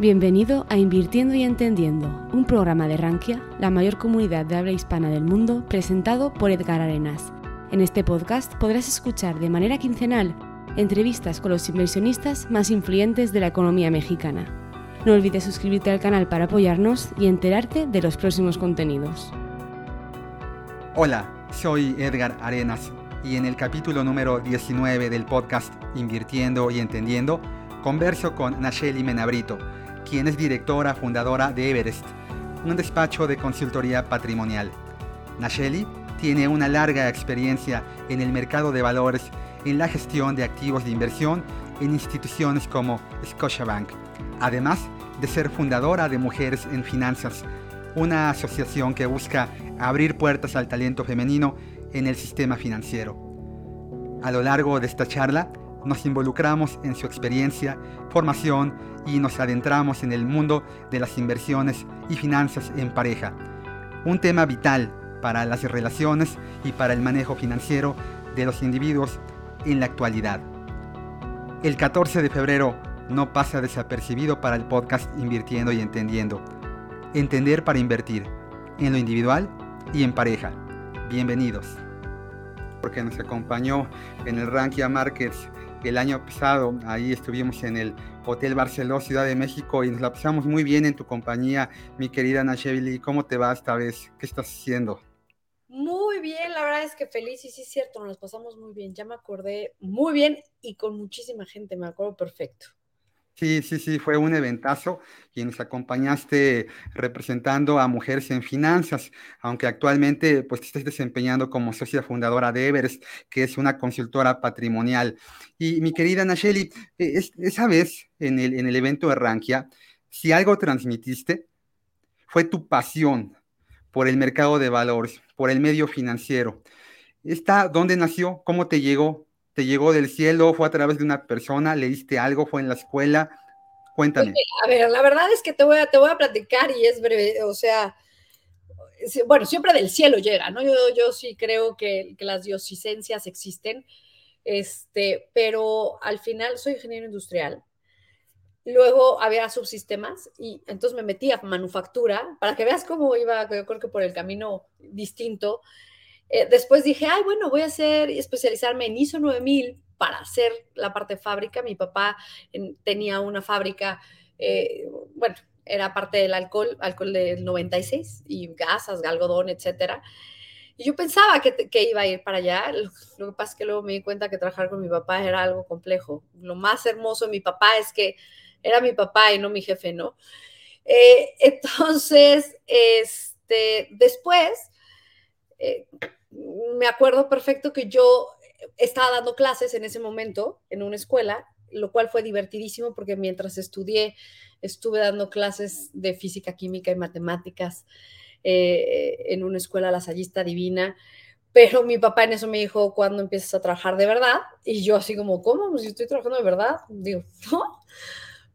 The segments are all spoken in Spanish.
Bienvenido a Invirtiendo y Entendiendo, un programa de Rankia, la mayor comunidad de habla hispana del mundo, presentado por Edgar Arenas. En este podcast podrás escuchar de manera quincenal entrevistas con los inversionistas más influyentes de la economía mexicana. No olvides suscribirte al canal para apoyarnos y enterarte de los próximos contenidos. Hola, soy Edgar Arenas y en el capítulo número 19 del podcast Invirtiendo y Entendiendo, converso con Nacheli Menabrito, quien es directora fundadora de Everest, un despacho de consultoría patrimonial. Nacheli tiene una larga experiencia en el mercado de valores en la gestión de activos de inversión en instituciones como Scotiabank, además de ser fundadora de Mujeres en Finanzas, una asociación que busca abrir puertas al talento femenino en el sistema financiero. A lo largo de esta charla, nos involucramos en su experiencia, formación y nos adentramos en el mundo de las inversiones y finanzas en pareja. Un tema vital para las relaciones y para el manejo financiero de los individuos en la actualidad. El 14 de febrero no pasa desapercibido para el podcast Invirtiendo y Entendiendo. Entender para invertir, en lo individual y en pareja. Bienvenidos. Porque nos acompañó en el Rankia Markets el año pasado. Ahí estuvimos en el Hotel Barceló, Ciudad de México, y nos la pasamos muy bien en tu compañía, mi querida Nachevili. ¿Cómo te va esta vez? ¿Qué estás haciendo? Muy bien, la verdad es que feliz y sí es cierto, nos las pasamos muy bien. Ya me acordé muy bien y con muchísima gente, me acuerdo perfecto. Sí, sí, sí, fue un eventazo y nos acompañaste representando a Mujeres en Finanzas, aunque actualmente pues te estás desempeñando como socia fundadora de Everest, que es una consultora patrimonial. Y mi querida Nacheli, e, esa vez en el, en el evento de Rankia, si algo transmitiste, fue tu pasión por el mercado de valores, por el medio financiero. ¿Está dónde nació? ¿Cómo te llegó? ¿Te llegó del cielo? ¿Fue a través de una persona? ¿Leíste algo? ¿Fue en la escuela? Cuéntame. a ver, la verdad es que te voy a, te voy a platicar y es breve, o sea, bueno, siempre del cielo llega, ¿no? Yo, yo sí creo que, que las diosicencias existen, este, pero al final soy ingeniero industrial. Luego había subsistemas y entonces me metí a manufactura para que veas cómo iba, yo creo que por el camino distinto. Eh, después dije, ay, bueno, voy a hacer, especializarme en ISO 9000 para hacer la parte de fábrica. Mi papá tenía una fábrica, eh, bueno, era parte del alcohol, alcohol del 96 y gasas, algodón, etcétera. Y yo pensaba que, que, iba a ir para allá. Lo, que pasa es que luego me di cuenta que trabajar con mi papá era algo complejo. Lo más hermoso de mi papá es que era mi papá y no mi jefe, ¿no? Eh, entonces, este, después, me acuerdo perfecto que yo estaba dando clases en ese momento en una escuela, lo cual fue divertidísimo porque mientras estudié estuve dando clases de física, química y matemáticas eh, en una escuela lasallista divina. Pero mi papá en eso me dijo, ¿cuándo empiezas a trabajar de verdad? Y yo así como, ¿cómo? Pues si estoy trabajando de verdad. Digo, ¿no?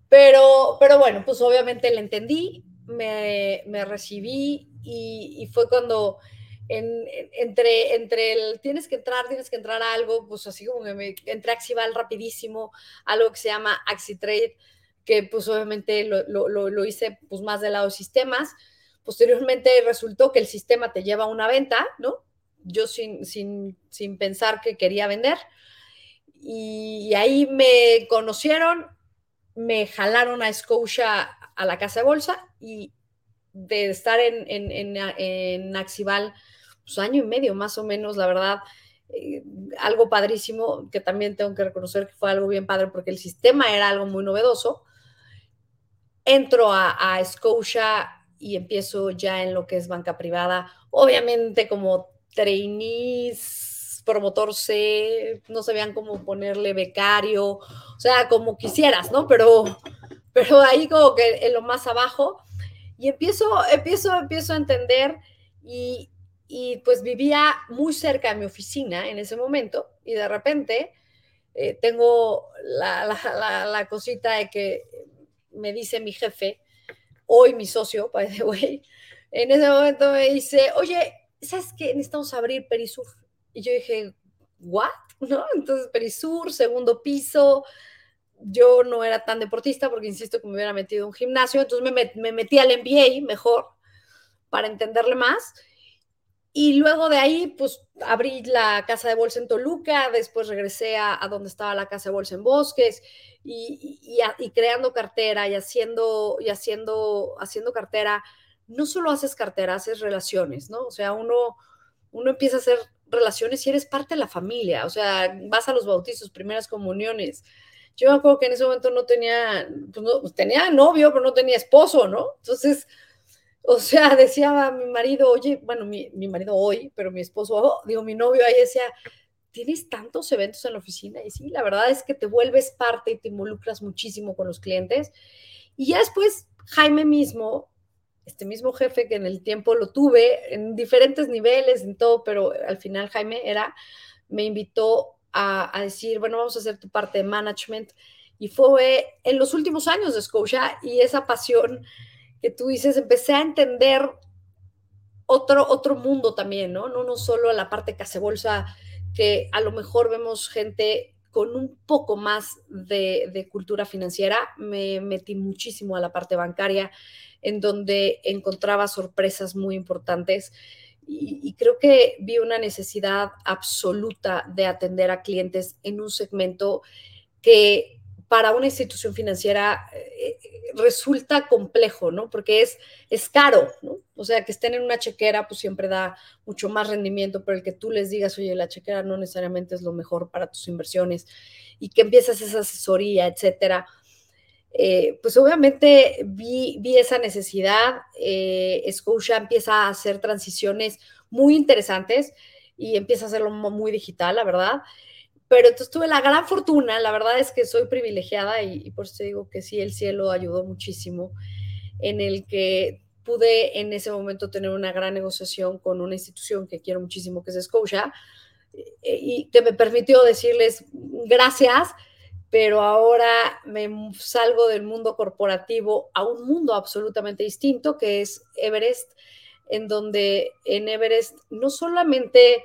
Pero, pero bueno, pues obviamente le entendí, me, me recibí y, fue cuando entre, entre el tienes que entrar, tienes que entrar a algo, pues así como que me entré a Axival rapidísimo, algo que se llama AxiTrade, que pues obviamente lo, lo, hice pues más del lado de sistemas. Posteriormente resultó que el sistema te lleva a una venta, ¿no? Yo sin, sin, sin pensar que quería vender. Y ahí me conocieron, me jalaron a Scotia a la casa de bolsa y de estar en, en, en, en Axival pues, año y medio más o menos, la verdad. Eh, algo padrísimo, que también tengo que reconocer que fue algo bien padre porque el sistema era algo muy novedoso. Entro a, a Scotia y empiezo ya en lo que es banca privada, obviamente como trainees, promotor C, no sabían cómo ponerle becario, o sea, como quisieras, ¿no? Pero, pero ahí como que en lo más abajo, y empiezo, empiezo, empiezo a entender y, y pues vivía muy cerca de mi oficina en ese momento y de repente eh, tengo la, la, la, cosita de que me dice mi jefe, hoy mi socio, by the way, en ese momento me dice, oye, ¿sabes qué? Necesitamos abrir Perisur. Y yo dije, ¿what? ¿No? Entonces Perisur, segundo piso, yo no era tan deportista porque insisto que me hubiera metido en un gimnasio, entonces me, me metí al MBA mejor para entenderle más. Y luego de ahí, pues abrí la casa de bolsa en Toluca, después regresé a, donde estaba la casa de bolsa en Bosques y, y, creando cartera y haciendo, y haciendo, haciendo cartera. No solo haces cartera, haces relaciones, ¿no? O sea, uno, uno empieza a hacer relaciones y eres parte de la familia, o sea, vas a los bautizos, primeras comuniones, yo me acuerdo que en ese momento no tenía, pues no, tenía novio, pero no tenía esposo, ¿no? Entonces, o sea, decía mi marido, oye, bueno, mi, marido hoy, pero mi esposo, oh, digo, mi novio ahí decía, tienes tantos eventos en la oficina y sí, la verdad es que te vuelves parte y te involucras muchísimo con los clientes. Y ya después, Jaime mismo, este mismo jefe que en el tiempo lo tuve en diferentes niveles, en todo, pero al final Jaime era, me invitó a, decir, bueno, vamos a hacer tu parte de management. Y fue en los últimos años de Scotia y esa pasión que tú dices, empecé a entender otro, otro mundo también, ¿no? No, no solo la parte bolsa que a lo mejor vemos gente con un poco más de, de, cultura financiera. Me metí muchísimo a la parte bancaria, en donde encontraba sorpresas muy importantes y, creo que vi una necesidad absoluta de atender a clientes en un segmento que para una institución financiera eh, resulta complejo, ¿no? Porque es, es caro, ¿no? O sea, que estén en una chequera, pues siempre da mucho más rendimiento, pero el que tú les digas, oye, la chequera no necesariamente es lo mejor para tus inversiones y que empiezas esa asesoría, etcétera. Eh, pues obviamente vi, vi esa necesidad. Eh, Scotia empieza a hacer transiciones muy interesantes y empieza a hacerlo muy digital, la verdad. Pero entonces tuve la gran fortuna, la verdad es que soy privilegiada y, por eso digo que sí, el cielo ayudó muchísimo, en el que pude en ese momento tener una gran negociación con una institución que quiero muchísimo, que es Scotia, y que me permitió decirles gracias pero ahora me salgo del mundo corporativo a un mundo absolutamente distinto, que es Everest, en donde en Everest no solamente,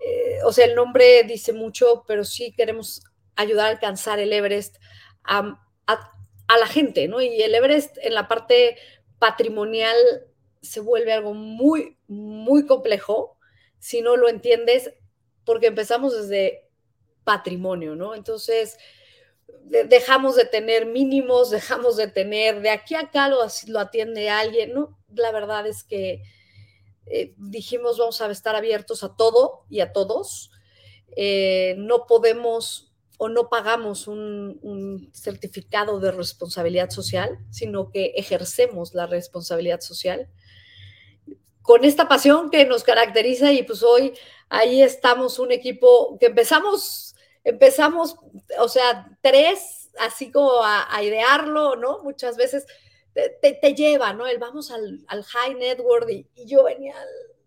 eh, o sea, el nombre dice mucho, pero sí queremos ayudar a alcanzar el Everest a, a la gente, ¿no? Y el Everest en la parte patrimonial se vuelve algo muy, muy complejo si no lo entiendes, porque empezamos desde patrimonio, ¿no? Entonces, dejamos de tener mínimos, dejamos de tener, de aquí a acá lo, lo atiende alguien, ¿no? La verdad es que eh, dijimos vamos a estar abiertos a todo y a todos. Eh, no podemos o no pagamos un, certificado de responsabilidad social, sino que ejercemos la responsabilidad social con esta pasión que nos caracteriza y pues hoy ahí estamos un equipo que empezamos empezamos, o sea, tres, así como a, idearlo, ¿no? Muchas veces te, lleva, ¿no? El vamos al, high network y, yo venía,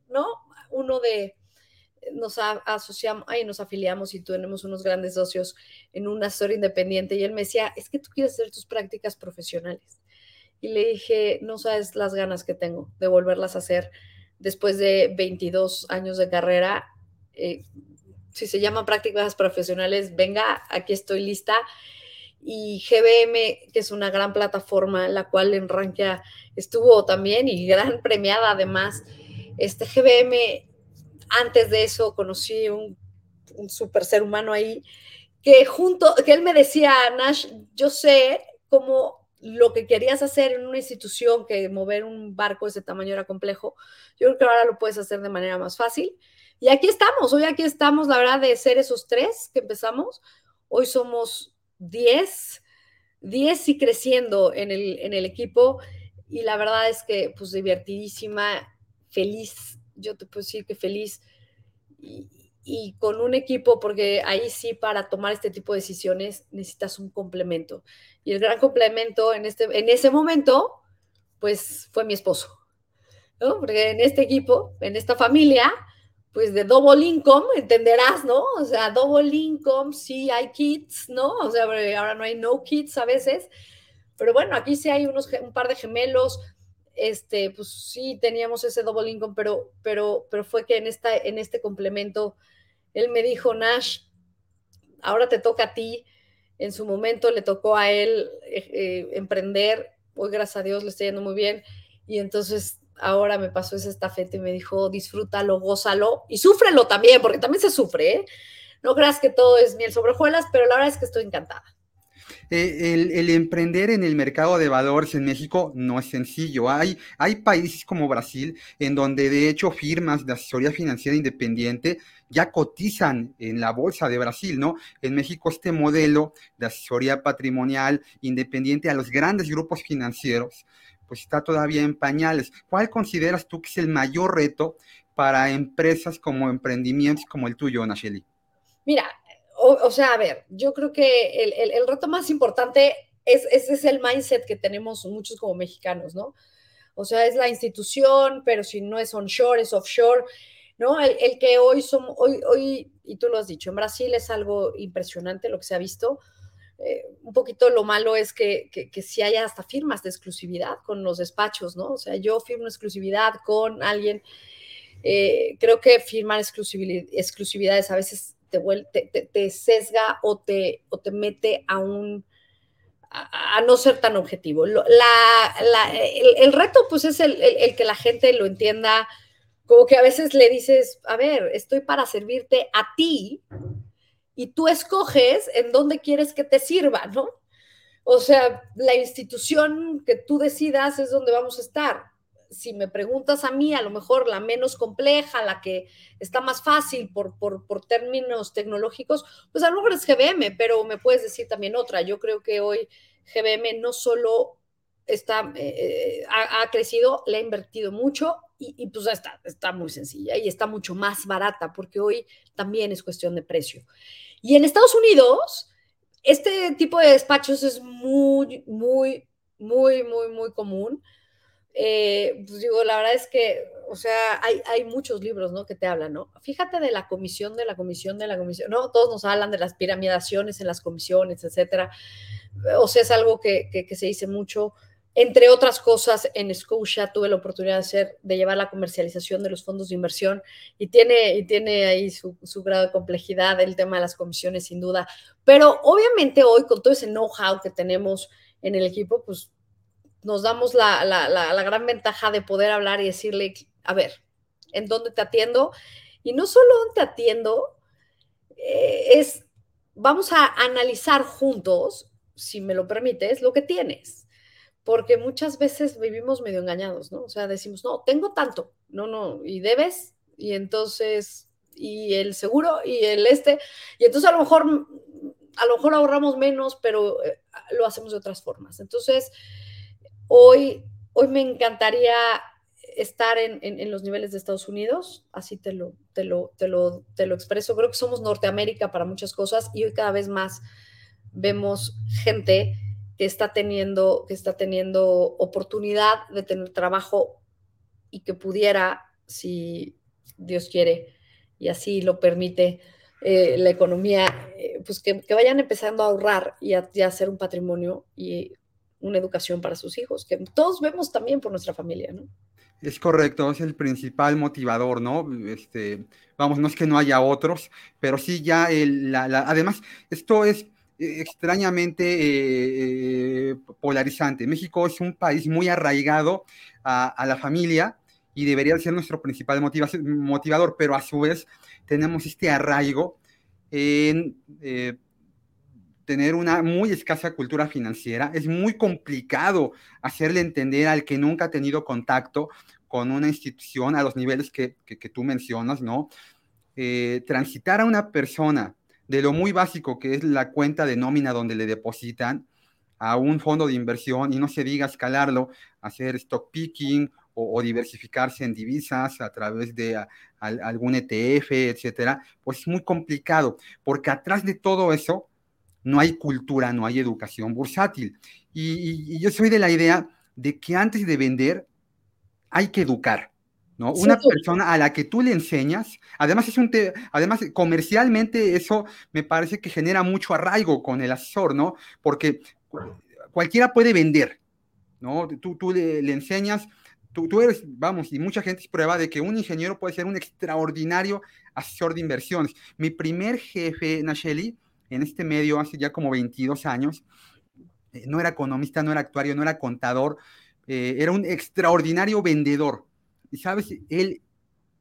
¿no? Uno de, nos asociamos, ahí nos afiliamos y tenemos unos grandes socios en una historia independiente y él me decía, es que tú quieres hacer tus prácticas profesionales. Y le dije, no sabes las ganas que tengo de volverlas a hacer después de 22 años de carrera. Eh, si se llama prácticas profesionales, venga, aquí estoy lista. Y GBM, que es una gran plataforma, la cual en Rankia estuvo también y gran premiada además. Este GBM, antes de eso conocí un, un super ser humano ahí, que junto, que él me decía, Nash, yo sé cómo lo que querías hacer en una institución, que mover un barco de ese tamaño era complejo, yo creo que ahora lo puedes hacer de manera más fácil y aquí estamos, hoy aquí estamos, la verdad, de ser esos tres que empezamos. Hoy somos 10, 10 y creciendo en el, en el equipo. Y la verdad es que, pues, divertidísima, feliz. Yo te puedo decir que feliz. Y, con un equipo, porque ahí sí, para tomar este tipo de decisiones necesitas un complemento. Y el gran complemento en, este, en ese momento, pues, fue mi esposo. ¿no? Porque en este equipo, en esta familia, pues de double income, entenderás, ¿no? O sea, double income, sí hay kids, ¿no? O sea, ahora no hay no kids a veces, pero bueno, aquí sí hay unos, un par de gemelos, este, pues sí teníamos ese double income, pero, pero, pero fue que en, esta, en este complemento, él me dijo, Nash, ahora te toca a ti, En su momento le tocó a él eh, eh, emprender, hoy gracias a Dios le está yendo muy bien, y entonces ahora me pasó esa estafeta y me dijo, disfrútalo, gózalo y súfrelo también, porque también se sufre, ¿eh? No creas que todo es miel sobre hojuelas, pero la verdad es que estoy encantada. Eh, el, emprender en el mercado de valores en México no es sencillo. Hay, hay países como Brasil en donde de hecho firmas de asesoría financiera independiente ya cotizan en la bolsa de Brasil, ¿no? En México este modelo de asesoría patrimonial independiente a los grandes grupos financieros, pues está todavía en pañales. ¿Cuál consideras tú que es el mayor reto para empresas como emprendimientos como el tuyo, Nacheli? Mira, o, sea, a ver, yo creo que el, reto más importante es, ese es el mindset que tenemos muchos como mexicanos, ¿no? O sea, es la institución, pero si no es onshore, es offshore, ¿no? El, que hoy somos, hoy, hoy, y tú lo has dicho, en Brasil es algo impresionante lo que se ha visto. Eh, un poquito lo malo es que, que, si hay hasta firmas de exclusividad con los despachos, ¿no? O sea, yo firmo exclusividad con alguien. Eh, creo que firmar exclusividades a veces te, te, sesga o te, o te mete a un no ser tan objetivo. La, el, reto pues es el, el, que la gente lo entienda, como que a veces le dices, a ver, estoy para servirte a ti y tú escoges en dónde quieres que te sirva, ¿no? O sea, la institución que tú decidas es donde vamos a estar si me preguntas a mí, a lo mejor la menos compleja, la que está más fácil por, por, términos tecnológicos, pues a lo mejor es GBM, pero me puedes decir también otra. Yo creo que hoy GBM no solo está, eh, ha, crecido, le ha invertido mucho y, y, pues está, está muy sencilla y está mucho más barata porque hoy también es cuestión de precio. Y en Estados Unidos, este tipo de despachos es muy, muy, muy, muy, muy común. Eh, pues digo, la verdad es que, o sea, hay, hay, muchos libros, ¿no? Que te hablan, ¿no? Fíjate de la comisión, de la comisión, de la comisión, ¿no? Todos nos hablan de las piramidaciones en las comisiones, etcétera. O sea, es algo que, que, se dice mucho. Entre otras cosas, en Scotia tuve la oportunidad de, llevar la comercialización de los fondos de inversión y tiene, y tiene ahí su, grado de complejidad el tema de las comisiones, sin duda. Pero obviamente hoy, con todo ese know-how que tenemos en el equipo, pues nos damos la, gran ventaja de poder hablar y decirle, a ver, ¿en dónde te atiendo? Y no solo dónde te atiendo, eh, es, vamos a analizar juntos, si me lo permites, lo que tienes. Porque muchas veces vivimos medio engañados, ¿no? O sea, decimos, no, tengo tanto, no, no, y debes, y entonces, y el seguro, y el este, y entonces a lo mejor, a lo mejor ahorramos menos, pero eh, lo hacemos de otras formas. Entonces, Hoy, hoy me encantaría estar en, los niveles de Estados Unidos, así te lo, te, lo, te, lo, te lo expreso. Creo que somos Norteamérica para muchas cosas y hoy cada vez más vemos gente que está teniendo, que está teniendo oportunidad de tener trabajo y que pudiera, si Dios quiere y así lo permite eh, la economía, eh, pues que, vayan empezando a ahorrar y a, hacer un patrimonio y una educación para sus hijos, que todos vemos también por nuestra familia, ¿no? Es correcto, es el principal motivador, ¿no? Este, vamos, no es que no haya otros, pero sí ya, el, además, esto es extrañamente eh, polarizante. México es un país muy arraigado a, la familia y debería ser nuestro principal motivador, pero a su vez tenemos este arraigo en eh, tener una muy escasa cultura financiera. Es muy complicado hacerle entender al que nunca ha tenido contacto con una institución a los niveles que, tú mencionas, ¿no? Eh, transitar a una persona de lo muy básico que es la cuenta de nómina donde le depositan a un fondo de inversión y no se diga escalarlo, hacer stock picking o, diversificarse en divisas a través de algún ETF, etcétera, pues es muy complicado, porque atrás de todo eso no hay cultura, no hay educación bursátil. Y, yo soy de la idea de que antes de vender hay que educar. ¿No? Una persona a la que tú le enseñas, además es un además comercialmente eso me parece que genera mucho arraigo con el asesor, ¿no? Porque cualquiera puede vender, ¿no? Tú, tú le, enseñas, tú, tú, eres, vamos, y mucha gente es prueba de que un ingeniero puede ser un extraordinario asesor de inversiones. Mi primer jefe, Nacheli, en este medio hace ya como 22 años. Eh, no era economista, no era actuario, no era contador, eh, era un extraordinario vendedor. ¿Y sabes él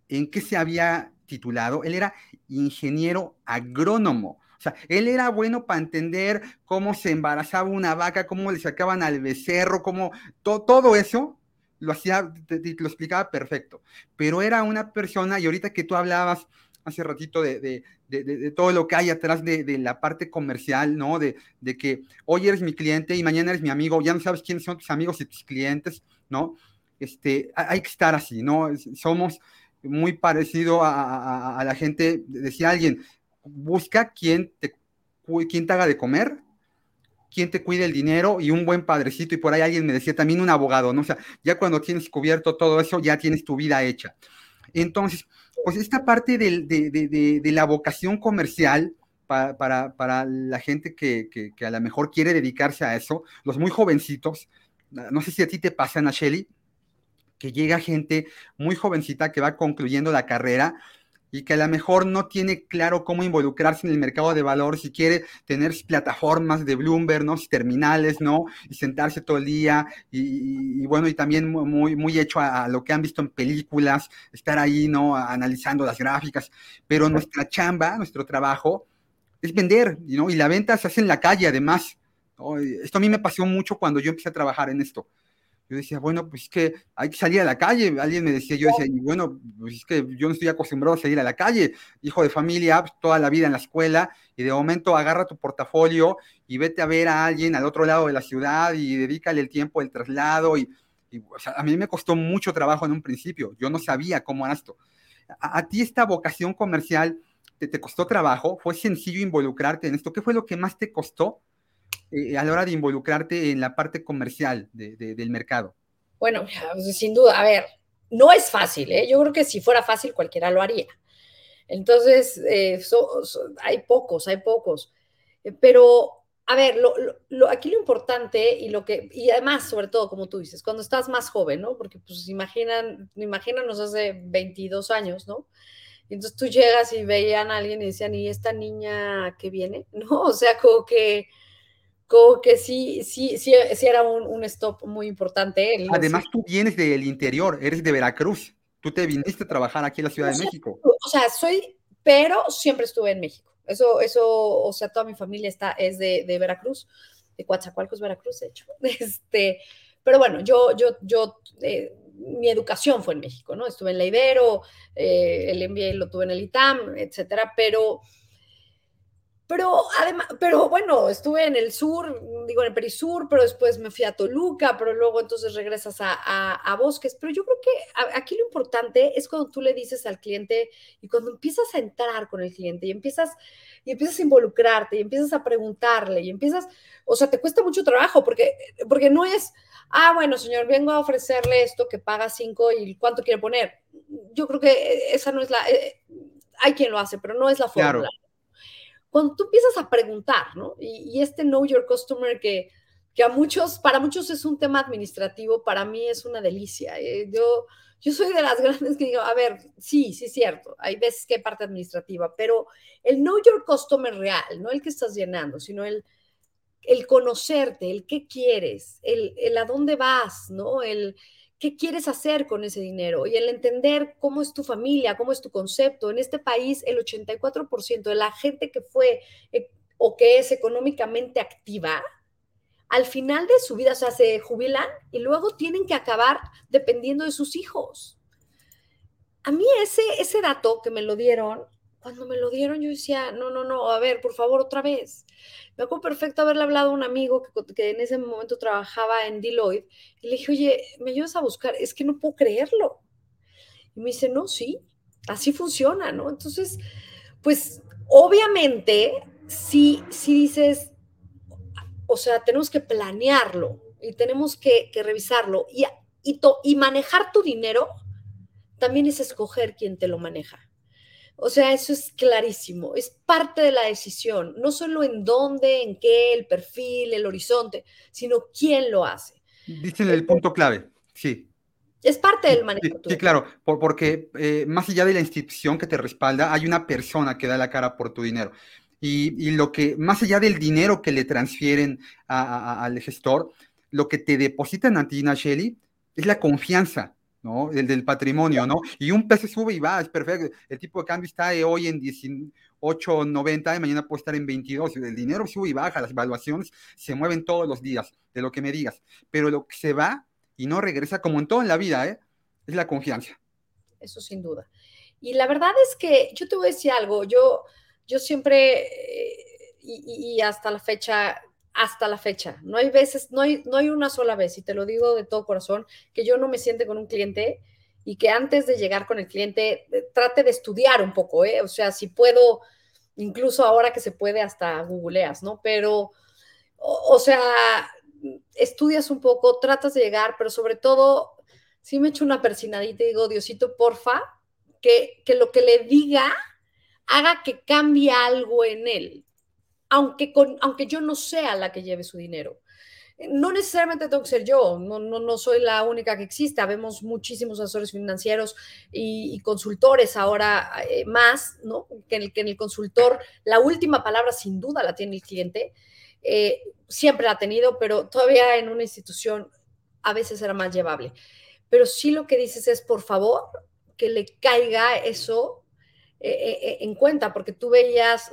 en qué se había titulado? Él era ingeniero agrónomo. O sea, él era bueno para entender cómo se embarazaba una vaca, cómo le sacaban al becerro, cómo todo eso lo hacía, te, lo explicaba perfecto. Pero era una persona, y ahorita que tú hablabas hace ratito de, todo lo que hay atrás de, la parte comercial, ¿no? De, que hoy eres mi cliente y mañana eres mi amigo, ya no sabes quiénes son tus amigos y tus clientes, ¿no? Este, hay que estar así, ¿no? Somos muy parecido a, a la gente, decía alguien, busca quien te, quien te haga de comer, quien te cuide el dinero y un buen padrecito. Y por ahí alguien me decía también un abogado, ¿no? O sea, ya cuando tienes cubierto todo eso, ya tienes tu vida hecha. Entonces, pues esta parte de, de, la vocación comercial para, para, para la gente que, que, que, a lo mejor quiere dedicarse a eso, los muy jovencitos, no sé si a ti te pasa, Shelly, que llega gente muy jovencita que va concluyendo la carrera y que a lo mejor no tiene claro cómo involucrarse en el mercado de valores y quiere tener plataformas de Bloomberg, ¿no? Terminales, ¿no? Y sentarse todo el día y, bueno, y también muy, muy hecho a, lo que han visto en películas, estar ahí, ¿no? Analizando las gráficas, pero nuestra chamba, nuestro trabajo es vender, ¿no? Y la venta se hace en la calle además. Esto a mí me pasó mucho cuando yo empecé a trabajar en esto yo decía, bueno, pues es que hay que salir a la calle. Alguien me decía, yo decía, bueno, pues es que yo no estoy acostumbrado a salir a la calle. Hijo de familia, pues, toda la vida en la escuela, y de momento agarra tu portafolio y vete a ver a alguien al otro lado de la ciudad y dedícale el tiempo del traslado. Y, a mí me costó mucho trabajo en un principio. Yo no sabía cómo era esto. A, ti esta vocación comercial te costó trabajo, fue sencillo involucrarte en esto. ¿Qué fue lo que más te costó? Eh, a la hora de involucrarte en la parte comercial del mercado? Bueno, pues, sin duda, a ver, no es fácil, ¿eh? yo creo que si fuera fácil cualquiera lo haría. Entonces, eh, hay pocos, hay pocos. Eh, pero, a ver, lo, aquí lo importante y lo que, y además, sobre todo, como tú dices, cuando estás más joven, ¿no? Porque, pues, imaginan, imagínanos hace 22 años, ¿no? Entonces tú llegas y veían a alguien y decían, ¿y esta niña que viene? ¿No? O sea, como que como que sí, sí, sí, sí era un, stop muy importante. Además, tú vienes del interior, eres de Veracruz. Tú te viniste a trabajar aquí en la Ciudad de México. O sea, soy, pero siempre estuve en México. Eso, eso, o sea, toda mi familia está, es de, de Veracruz, de Coatzacoalcos, Veracruz, de hecho. Este, pero bueno, yo, yo, yo, eh, mi educación fue en México, ¿no? Estuve en la Ibero, eh, el MBA lo tuve en el ITAM, etcétera, pero pero además, pero bueno, estuve en el sur, digo en el perisur, pero después me fui a Toluca, pero luego entonces regresas a, bosques. Pero yo creo que aquí lo importante es cuando tú le dices al cliente y cuando empiezas a entrar con el cliente y empiezas, y empiezas a involucrarte y empiezas a preguntarle y empiezas, o sea, te cuesta mucho trabajo porque, porque no es, ah, bueno, señor, vengo a ofrecerle esto que paga cinco y cuánto quiere poner. Yo creo que esa no es la, eh, hay quien lo hace, pero no es la fórmula cuando tú empiezas a preguntar, ¿no? Y, este Know Your Customer que, que a muchos, para muchos es un tema administrativo, para mí es una delicia. ¿eh? Yo, yo soy de las grandes que digo, a ver, sí, sí es cierto, hay veces que hay parte administrativa, pero el Know Your Customer real, no el que estás llenando, sino el, el conocerte, el qué quieres, el, el a dónde vas, ¿no? El, qué quieres hacer con ese dinero y el entender cómo es tu familia, cómo es tu concepto. En este país, el 84% de la gente que fue eh, o que es económicamente activa, al final de su vida, o sea, se jubilan y luego tienen que acabar dependiendo de sus hijos. A mí ese, ese dato que me lo dieron, cuando me lo dieron yo decía, no, no, no, a ver, por favor, otra vez. Me acuerdo perfecto haberle hablado a un amigo que, en ese momento trabajaba en Deloitte y le dije, oye, ¿me ayudas a buscar? Es que no puedo creerlo. Y me dice, no, sí, así funciona, ¿no? Entonces, pues obviamente, si, si dices, o sea, tenemos que planearlo y tenemos que, revisarlo y, y, y manejar tu dinero, también es escoger quién te lo maneja. O sea, eso es clarísimo, es parte de la decisión, no solo en dónde, en qué, el perfil, el horizonte, sino quién lo hace. Dicen el punto clave, sí. Es parte del manejo. Sí, claro, porque eh, más allá de la institución que te respalda, hay una persona que da la cara por tu dinero. Y, lo que, más allá del dinero que le transfieren al gestor, lo que te depositan a ti, Shelly, es la confianza, ¿no? El del patrimonio, ¿no? Y un peso sube y va, es perfecto. El tipo de cambio está hoy en 18.90 y mañana puede estar en 22. El dinero sube y baja, las evaluaciones se mueven todos los días, de lo que me digas. Pero lo que se va y no regresa, como en todo en la vida, ¿eh? es la confianza. Eso sin duda. Y la verdad es que yo te voy a decir algo, yo, yo siempre, eh, y, hasta la fecha, hasta la fecha, no hay veces, no hay, no hay una sola vez, y te lo digo de todo corazón, que yo no me siente con un cliente y que antes de llegar con el cliente eh, trate de estudiar un poco, ¿eh? O sea, si puedo, incluso ahora que se puede, hasta googleas, ¿no? Pero, o, sea, estudias un poco, tratas de llegar, pero sobre todo, si me echo una persinadita y digo, Diosito, porfa, que, que lo que le diga haga que cambie algo en él, aunque, con, aunque yo no sea la que lleve su dinero. No necesariamente tengo que ser yo, no, no, no soy la única que existe. Vemos muchísimos asesores financieros y, consultores ahora eh, más, ¿no? Que en, el, que en el consultor la última palabra sin duda la tiene el cliente. Eh, siempre la ha tenido, pero todavía en una institución a veces era más llevable. Pero sí lo que dices es, por favor, que le caiga eso eh, en cuenta, porque tú veías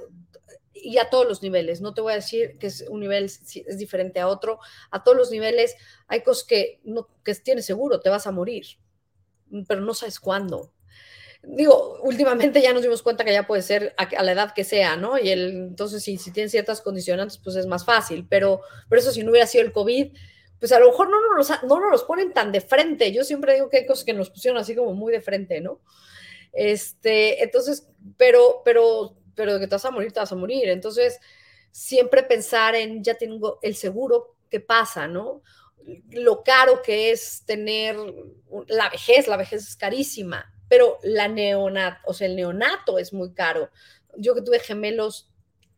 y a todos los niveles. No te voy a decir que es un nivel es diferente a otro. A todos los niveles hay cosas que, no, que tienes seguro, te vas a morir, pero no sabes cuándo. Digo, últimamente ya nos dimos cuenta que ya puede ser a, la edad que sea, ¿no? Y entonces, si, si tienes ciertas condicionantes, pues es más fácil. Pero, pero eso, si no hubiera sido el COVID, pues a lo mejor no nos, no nos los ponen tan de frente. Yo siempre digo que hay cosas que nos pusieron así como muy de frente, ¿no? Este, entonces, pero, pero pero de que te vas a morir, te vas a morir. Entonces, siempre pensar en, ya tengo el seguro, ¿qué pasa, no? Lo caro que es tener la vejez, la vejez es carísima, pero la neonato, o sea, el neonato es muy caro. Yo que tuve gemelos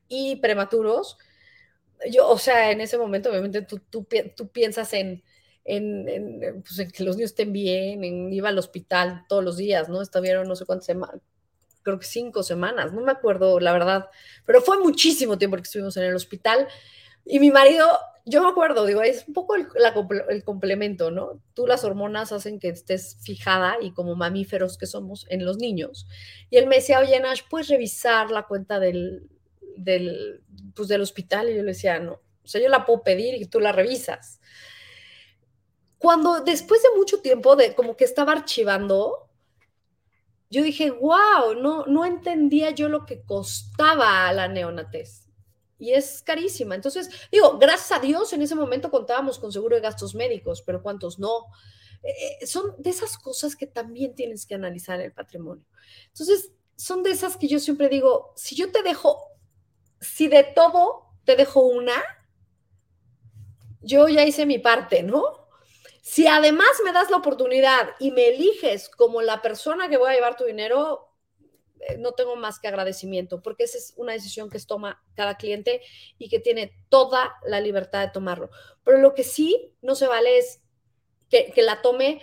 y prematuros, yo, o sea, en ese momento, obviamente, tú, tú, piensas en, en, en, pues en, que los niños estén bien, en ir al hospital todos los días, ¿no? Estuvieron no sé cuántas semanas, creo que cinco semanas, no me acuerdo la verdad, pero fue muchísimo tiempo que estuvimos en el hospital y mi marido, yo me acuerdo, digo, es un poco el, el, complemento, ¿no? Tú las hormonas hacen que estés fijada y como mamíferos que somos en los niños. Y él me decía, oye, Nash, ¿puedes revisar la cuenta del, del, pues, del hospital? Y yo le decía, no, o sea, yo la puedo pedir y tú la revisas. Cuando después de mucho tiempo de como que estaba archivando, yo dije, wow, no, no entendía yo lo que costaba la neonatez. Y es carísima. Entonces, digo, gracias a Dios en ese momento contábamos con seguro de gastos médicos, pero ¿cuántos no? Eh, eh, son de esas cosas que también tienes que analizar el patrimonio. Entonces, son de esas que yo siempre digo, si yo te dejo, si de todo te dejo una, yo ya hice mi parte, ¿no? Si además me das la oportunidad y me eliges como la persona que voy a llevar tu dinero, eh, no tengo más que agradecimiento, porque esa es una decisión que toma cada cliente y que tiene toda la libertad de tomarlo. Pero lo que sí no se vale es que, la tome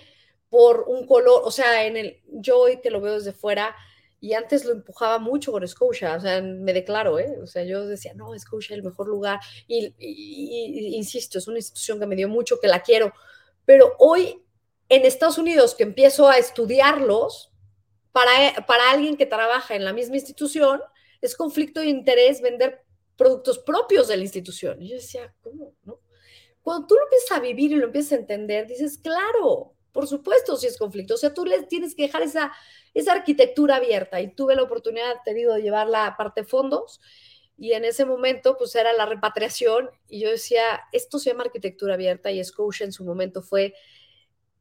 por un color, o sea, en el, yo hoy que lo veo desde fuera, y antes lo empujaba mucho con Scotia, o sea, me declaro, ¿eh? O sea, yo decía, no, Scotia es el mejor lugar, y, insisto, es una institución que me dio mucho, que la quiero, pero hoy en Estados Unidos que empiezo a estudiarlos, para, para alguien que trabaja en la misma institución, es conflicto de interés vender productos propios de la institución. Y yo decía, ¿cómo? Cuando tú lo empiezas a vivir y lo empiezas a entender, dices, claro, por supuesto, si es conflicto. O sea, tú le tienes que dejar esa, esa arquitectura abierta. Y tuve la oportunidad, te digo, de llevar la parte fondos y en ese momento pues era la repatriación y yo decía, esto se llama arquitectura abierta y Scotia en su momento fue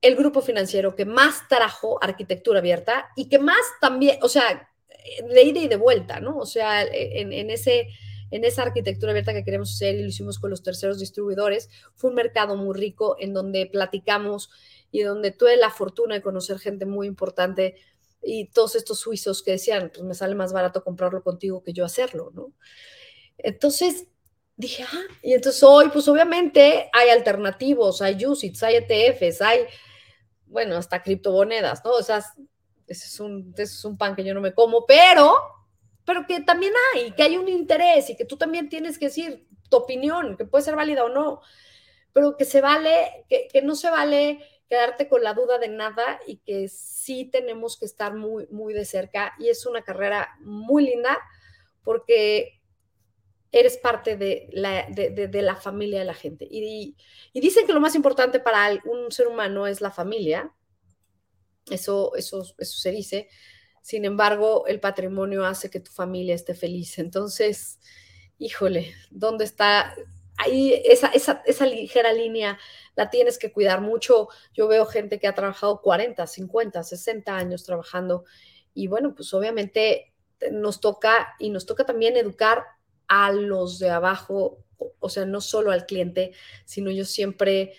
el grupo financiero que más trajo arquitectura abierta y que más también, o sea, de ida y de vuelta, ¿no? O sea, en, ese, en esa arquitectura abierta que queremos hacer y lo hicimos con los terceros distribuidores, fue un mercado muy rico en donde platicamos y donde tuve la fortuna de conocer gente muy importante y todos estos suizos que decían, pues me sale más barato comprarlo contigo que yo hacerlo, ¿no? Entonces dije, ah, y entonces hoy, pues obviamente hay alternativos, hay USITs, hay ETFs, hay, bueno, hasta criptomonedas, ¿no? O sea, ese es un, es un pan que yo no me como, pero, pero que también hay, que hay un interés y que tú también tienes que decir tu opinión, que puede ser válida o no, pero que se vale, que, que no se vale quedarte con la duda de nada y que sí tenemos que estar muy, muy de cerca. Y es una carrera muy linda porque eres parte de la, de, la familia de la gente. Y, y, dicen que lo más importante para un ser humano es la familia. Eso, eso, eso se dice. Sin embargo, el patrimonio hace que tu familia esté feliz. Entonces, híjole, ¿dónde está ahí esa, esa, esa ligera línea? La tienes que cuidar mucho. Yo veo gente que ha trabajado 40, 50, 60 años trabajando. Y bueno, pues obviamente nos toca y nos toca también educar a los de abajo, o sea, no solo al cliente, sino yo siempre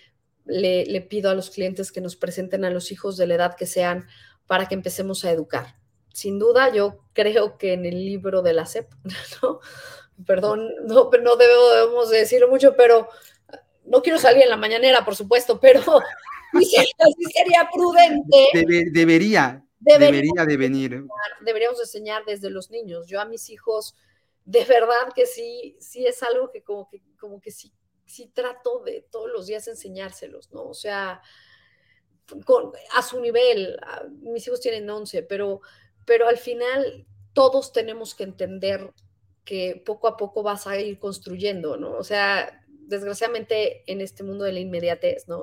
le, pido a los clientes que nos presenten a los hijos de la edad que sean para que empecemos a educar. Sin duda, yo creo que en el libro de la CEP, ¿no? Perdón, no, no debemos decirlo mucho, pero no quiero salir en la mañanera, por supuesto, pero sí, sería prudente. debería, debería, de venir. Deberíamos enseñar desde los niños. Yo a mis hijos de verdad que sí, sí es algo que como que, como que sí, sí trato de todos los días enseñárselos, ¿no? O sea, a su nivel, mis hijos tienen 11, pero, pero al final todos tenemos que entender que poco a poco vas a ir construyendo, ¿no? O sea, desgraciadamente en este mundo de la inmediatez, ¿no?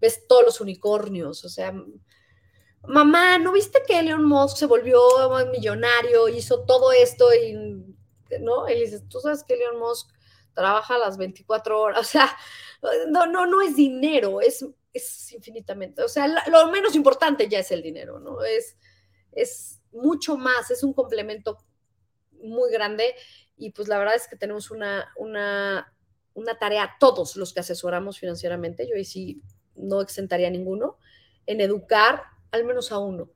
Ves todos los unicornios, o sea, mamá, ¿no viste que Elon Musk se volvió millonario, hizo todo esto y ¿no? Y dices, tú sabes que Elon Musk trabaja las 24 horas, o sea, no, no, no es dinero, es, es infinitamente, o sea, lo menos importante ya es el dinero, ¿no? Es, es mucho más, es un complemento muy grande y pues la verdad es que tenemos una, una, una tarea, todos los que asesoramos financieramente, yo ahí sí no exentaría ninguno, en educar al menos a uno.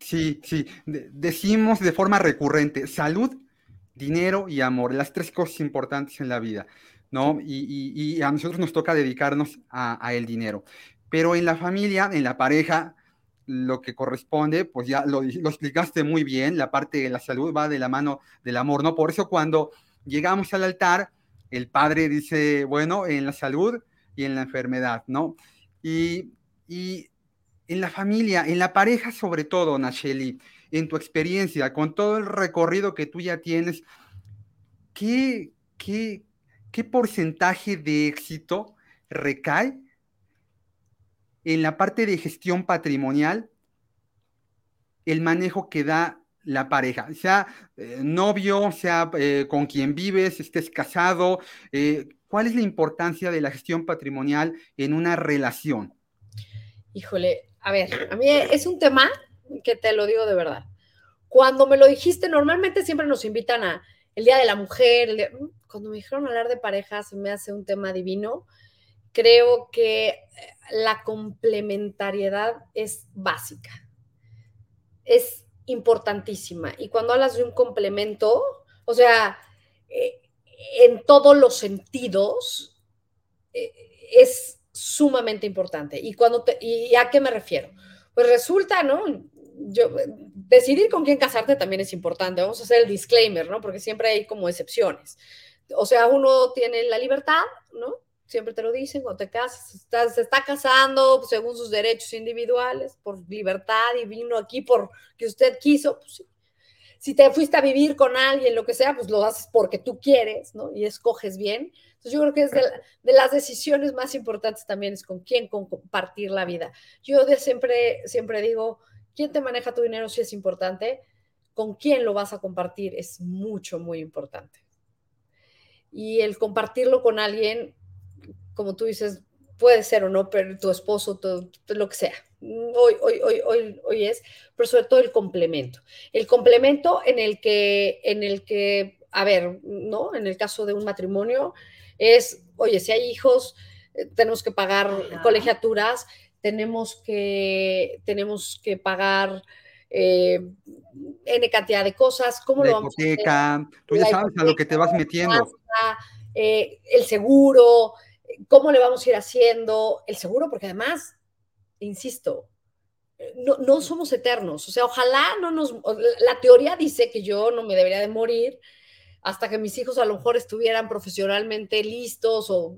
Sí, sí, decimos de forma recurrente, salud dinero y amor, las tres cosas importantes en la vida, ¿no? Y, a nosotros nos toca dedicarnos a, el dinero. Pero en la familia, en la pareja, lo que corresponde, pues ya lo, explicaste muy bien, la parte de la salud va de la mano del amor, ¿no? Por eso cuando llegamos al altar, el padre dice, bueno, en la salud y en la enfermedad, ¿no? Y, y en la familia, en la pareja sobre todo, Nacheli, en tu experiencia, con todo el recorrido que tú ya tienes, ¿qué, qué, qué porcentaje de éxito recae en la parte de gestión patrimonial el manejo que da la pareja, sea eh, novio, sea eh, con quien vives, estés casado, eh, ¿cuál es la importancia de la gestión patrimonial en una relación? Híjole, a ver, a mí es un tema que te lo digo de verdad. Cuando me lo dijiste, normalmente siempre nos invitan a el Día de la Mujer. Mm, cuando me dijeron hablar de parejas, me hace un tema divino. Creo que la complementariedad es básica. Es importantísima. Y cuando hablas de un complemento, o sea, eh, en todos los sentidos, eh, es sumamente importante. ¿Y, cuando ¿Y a qué me refiero? Pues resulta, ¿no? yo, decidir con quién casarte también es importante. Vamos a hacer el disclaimer, ¿no? Porque siempre hay como excepciones. O sea, uno tiene la libertad, ¿no? Siempre te lo dicen, cuando te casas, se está casando según sus derechos individuales, por libertad y vino aquí porque usted quiso, pues. Si te fuiste a vivir con alguien, lo que sea, pues lo haces porque tú quieres, ¿no? Y escoges bien. Entonces yo creo que es de, las decisiones más importantes también es con quién compartir la vida. Yo siempre, siempre digo, quién te maneja tu dinero sí es importante, con quién lo vas a compartir es mucho, muy importante. Y el compartirlo con alguien, como tú dices, puede ser o no, pero tu esposo, lo que sea. Hoy, hoy, hoy, hoy, hoy es, pero sobre todo el complemento. El complemento en el que, en el que, a ver, ¿no? En el caso de un matrimonio, es, oye, si hay hijos, eh, tenemos que pagar colegiaturas, tenemos que, tenemos que pagar eh, N cantidad de cosas, ¿cómo lo vamos a hacer? Tú ya sabes a lo que te vas metiendo. Eh, el seguro, ¿cómo le vamos a ir haciendo? El seguro, porque además, insisto, no, no somos eternos. O sea, ojalá no nos... La teoría dice que yo no me debería de morir hasta que mis hijos a lo mejor estuvieran profesionalmente listos o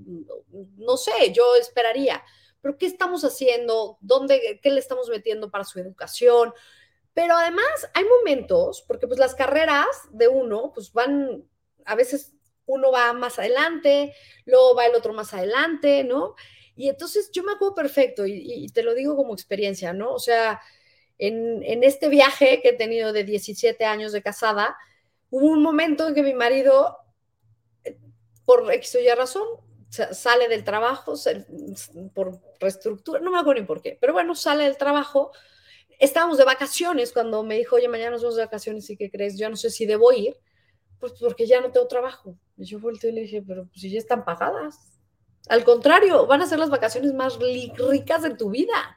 no sé, yo esperaría. Pero ¿qué estamos haciendo? ¿Dónde, qué le estamos metiendo para su educación? Pero además hay momentos, porque pues las carreras de uno, pues van, a veces uno va más adelante, luego va el otro más adelante, ¿no? Y entonces yo me acuerdo perfecto, y, te lo digo como experiencia, ¿no? O sea, en, en, este viaje que he tenido de 17 años de casada, hubo un momento en que mi marido, eh, por X o Y razón, sale del trabajo, por reestructura, no me acuerdo ni por qué, pero bueno, sale del trabajo. Estábamos de vacaciones cuando me dijo, oye, mañana nos vamos de vacaciones y ¿qué crees? Yo no sé si debo ir, pues porque ya no tengo trabajo. Yo volteé y le dije, pero pues si ya están pagadas. Al contrario, van a ser las vacaciones más ricas de tu vida.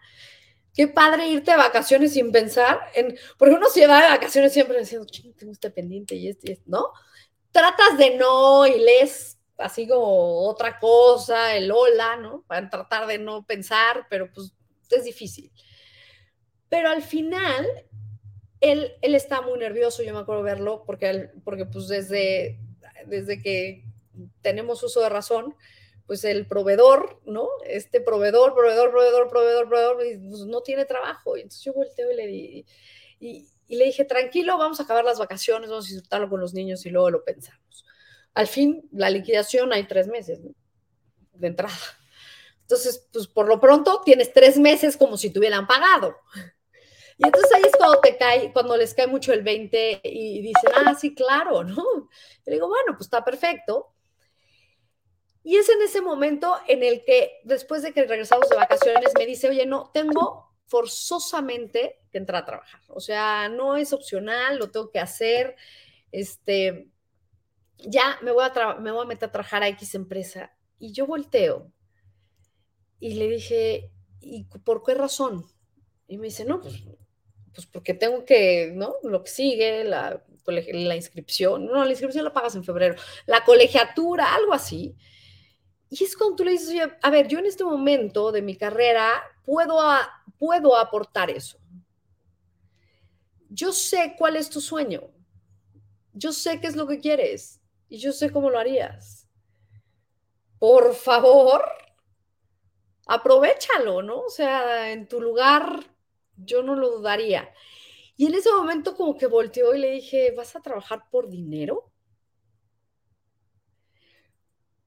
Qué padre irte de vacaciones sin pensar en, porque uno se va de vacaciones siempre diciendo, ching, tengo este pendiente y este, y este, ¿no? Tratas de no y lees así como otra cosa, el hola, ¿no? Para tratar de no pensar, pero pues es difícil. Pero al final, él, él está muy nervioso, yo me acuerdo verlo, porque, porque pues desde, desde que tenemos uso de razón, pues el proveedor, ¿no? Este proveedor, proveedor, proveedor, proveedor, proveedor, pues no tiene trabajo. Y entonces yo volteo y le, di, y, le dije, tranquilo, vamos a acabar las vacaciones, vamos a disfrutarlo con los niños y luego lo pensamos. Al fin, la liquidación hay tres meses de entrada. Entonces, pues por lo pronto tienes tres meses como si te hubieran pagado. Y entonces ahí es cuando te cae, cuando les cae mucho el 20 y dicen, ah, sí, claro, ¿no? Y digo, bueno, pues está perfecto. Y es en ese momento en el que después de que regresamos de vacaciones me dice, oye, no, tengo forzosamente que entrar a trabajar. O sea, no es opcional, lo tengo que hacer. Este, ya me voy a, me voy a meter a trabajar a X empresa. Y yo volteo y le dije, ¿y por qué razón? Y me dice, no, pues, pues porque tengo que, ¿no? Lo que sigue, la, la inscripción, no, la inscripción la pagas en febrero, la colegiatura, algo así. Y es cuando tú le dices, a ver, yo en este momento de mi carrera puedo, puedo aportar eso. Yo sé cuál es tu sueño. Yo sé qué es lo que quieres y yo sé cómo lo harías. Por favor, aprovechalo, ¿no? O sea, en tu lugar yo no lo dudaría. Y en ese momento como que volteó y le dije, ¿vas a trabajar por dinero?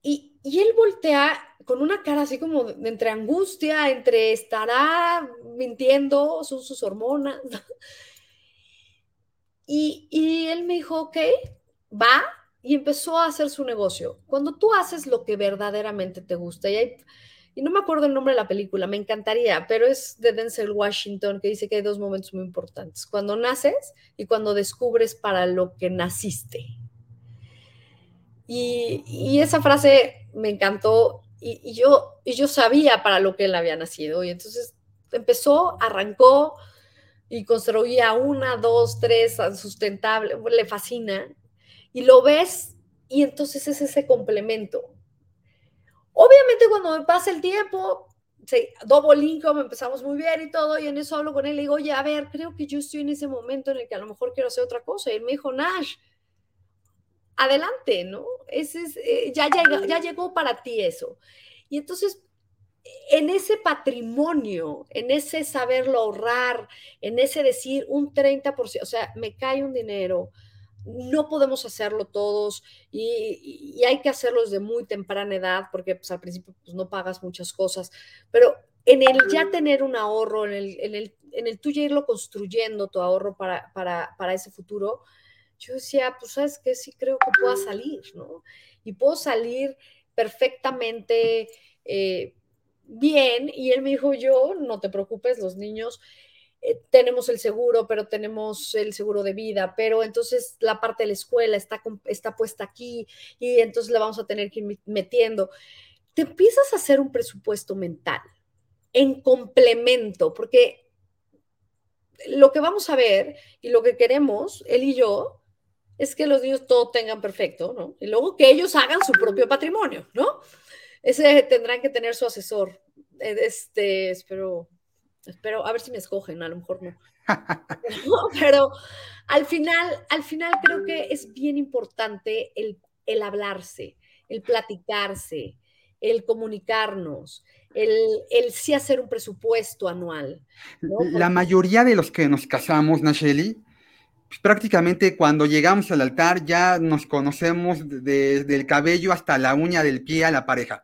Y, él voltea con una cara así como entre angustia, entre estará mintiendo, son sus hormonas. Y, y, él me dijo, ok, va, y empezó a hacer su negocio. Cuando tú haces lo que verdaderamente te gusta, y, hay, y no me acuerdo el nombre de la película, me encantaría, pero es de Denzel Washington, que dice que hay dos momentos muy importantes, cuando naces y cuando descubres para lo que naciste. Y, esa frase me encantó y, yo, y yo sabía para lo que él había nacido. Y entonces empezó, arrancó y construía una, dos, tres, sustentable, le fascina. Y lo ves y entonces es ese complemento. Obviamente cuando me pasa el tiempo, sí, Income, empezamos muy bien y todo, y en eso hablo con él y digo, oye, a ver, creo que yo estoy en ese momento en el que a lo mejor quiero hacer otra cosa. Y él me dijo, Nash, adelante, ¿no? Ese es, eh, ya, ya llegó para ti eso. Y entonces, en ese patrimonio, en ese saberlo ahorrar, en ese decir un 30%, o sea, me cae un dinero, no podemos hacerlo todos y, hay que hacerlo desde muy temprana edad porque pues, al principio pues, no pagas muchas cosas, pero en el ya tener un ahorro, en el, en el, en el tú ya irlo construyendo tu ahorro para, para, para ese futuro, yo decía, pues sabes que sí creo que pueda salir, ¿no? Y puedo salir perfectamente eh, bien. Y él me dijo, yo, no te preocupes, los niños eh, tenemos el seguro, pero tenemos el seguro de vida, pero entonces la parte de la escuela está, está puesta aquí y entonces la vamos a tener que ir metiendo. Te empiezas a hacer un presupuesto mental en complemento, porque lo que vamos a ver y lo que queremos, él y yo, es que los niños todo tengan perfecto, ¿no? Y luego que ellos hagan su propio patrimonio, ¿no? Ese tendrán que tener su asesor. Eh, este, espero Espero, a ver si me escogen, a lo mejor no. pero al final, al final creo que es bien importante el, el hablarse, el platicarse, el comunicarnos, el, el, sí hacer un presupuesto anual. La mayoría de los que nos casamos, Nacheli, pues prácticamente cuando llegamos al altar ya nos conocemos desde el cabello hasta la uña del pie a la pareja,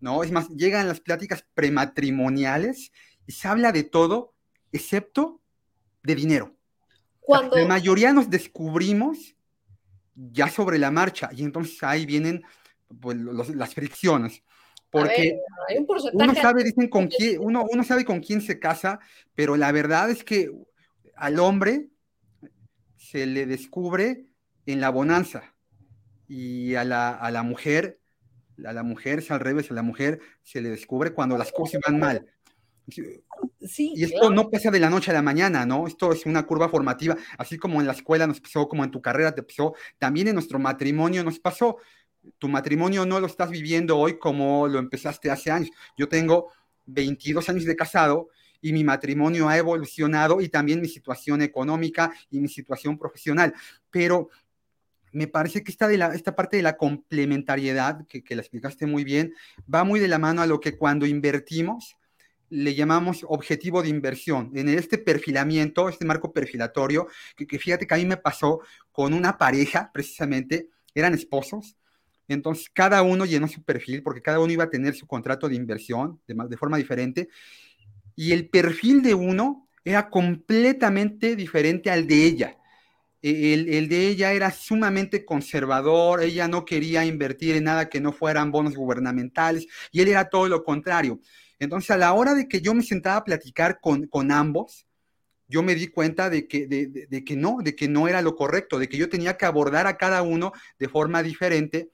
¿no? Es más, llegan las pláticas prematrimoniales se habla de todo excepto de dinero. Cuando... la mayoría nos descubrimos ya sobre la marcha y entonces ahí vienen pues, las fricciones. Porque uno sabe, dicen con quién, uno, uno sabe con quién se casa, pero la verdad es que al hombre se le descubre en la bonanza y a la, a la mujer, a la mujer es al revés, a la mujer se le descubre cuando las cosas van mal. Sí, y esto no pasa de la noche a la mañana, ¿no? Esto es una curva formativa, así como en la escuela nos pasó, como en tu carrera te pasó, también en nuestro matrimonio nos pasó. Tu matrimonio no lo estás viviendo hoy como lo empezaste hace años. Yo tengo 22 años de casado y mi matrimonio ha evolucionado y también mi situación económica y mi situación profesional. Pero me parece que esta, de la, esta parte de la complementariedad, que, que la explicaste muy bien, va muy de la mano a lo que cuando invertimos, le llamamos objetivo de inversión. En este perfilamiento, este marco perfilatorio, que, que, fíjate que a mí me pasó con una pareja, precisamente, eran esposos. Entonces, cada uno llenó su perfil porque cada uno iba a tener su contrato de inversión de, de forma diferente. Y el perfil de uno era completamente diferente al de ella. El, el, de ella era sumamente conservador, ella no quería invertir en nada que no fueran bonos gubernamentales y él era todo lo contrario. Entonces, a la hora de que yo me sentaba a platicar con, con ambos, yo me di cuenta de que, de, que no, de que no era lo correcto, de que yo tenía que abordar a cada uno de forma diferente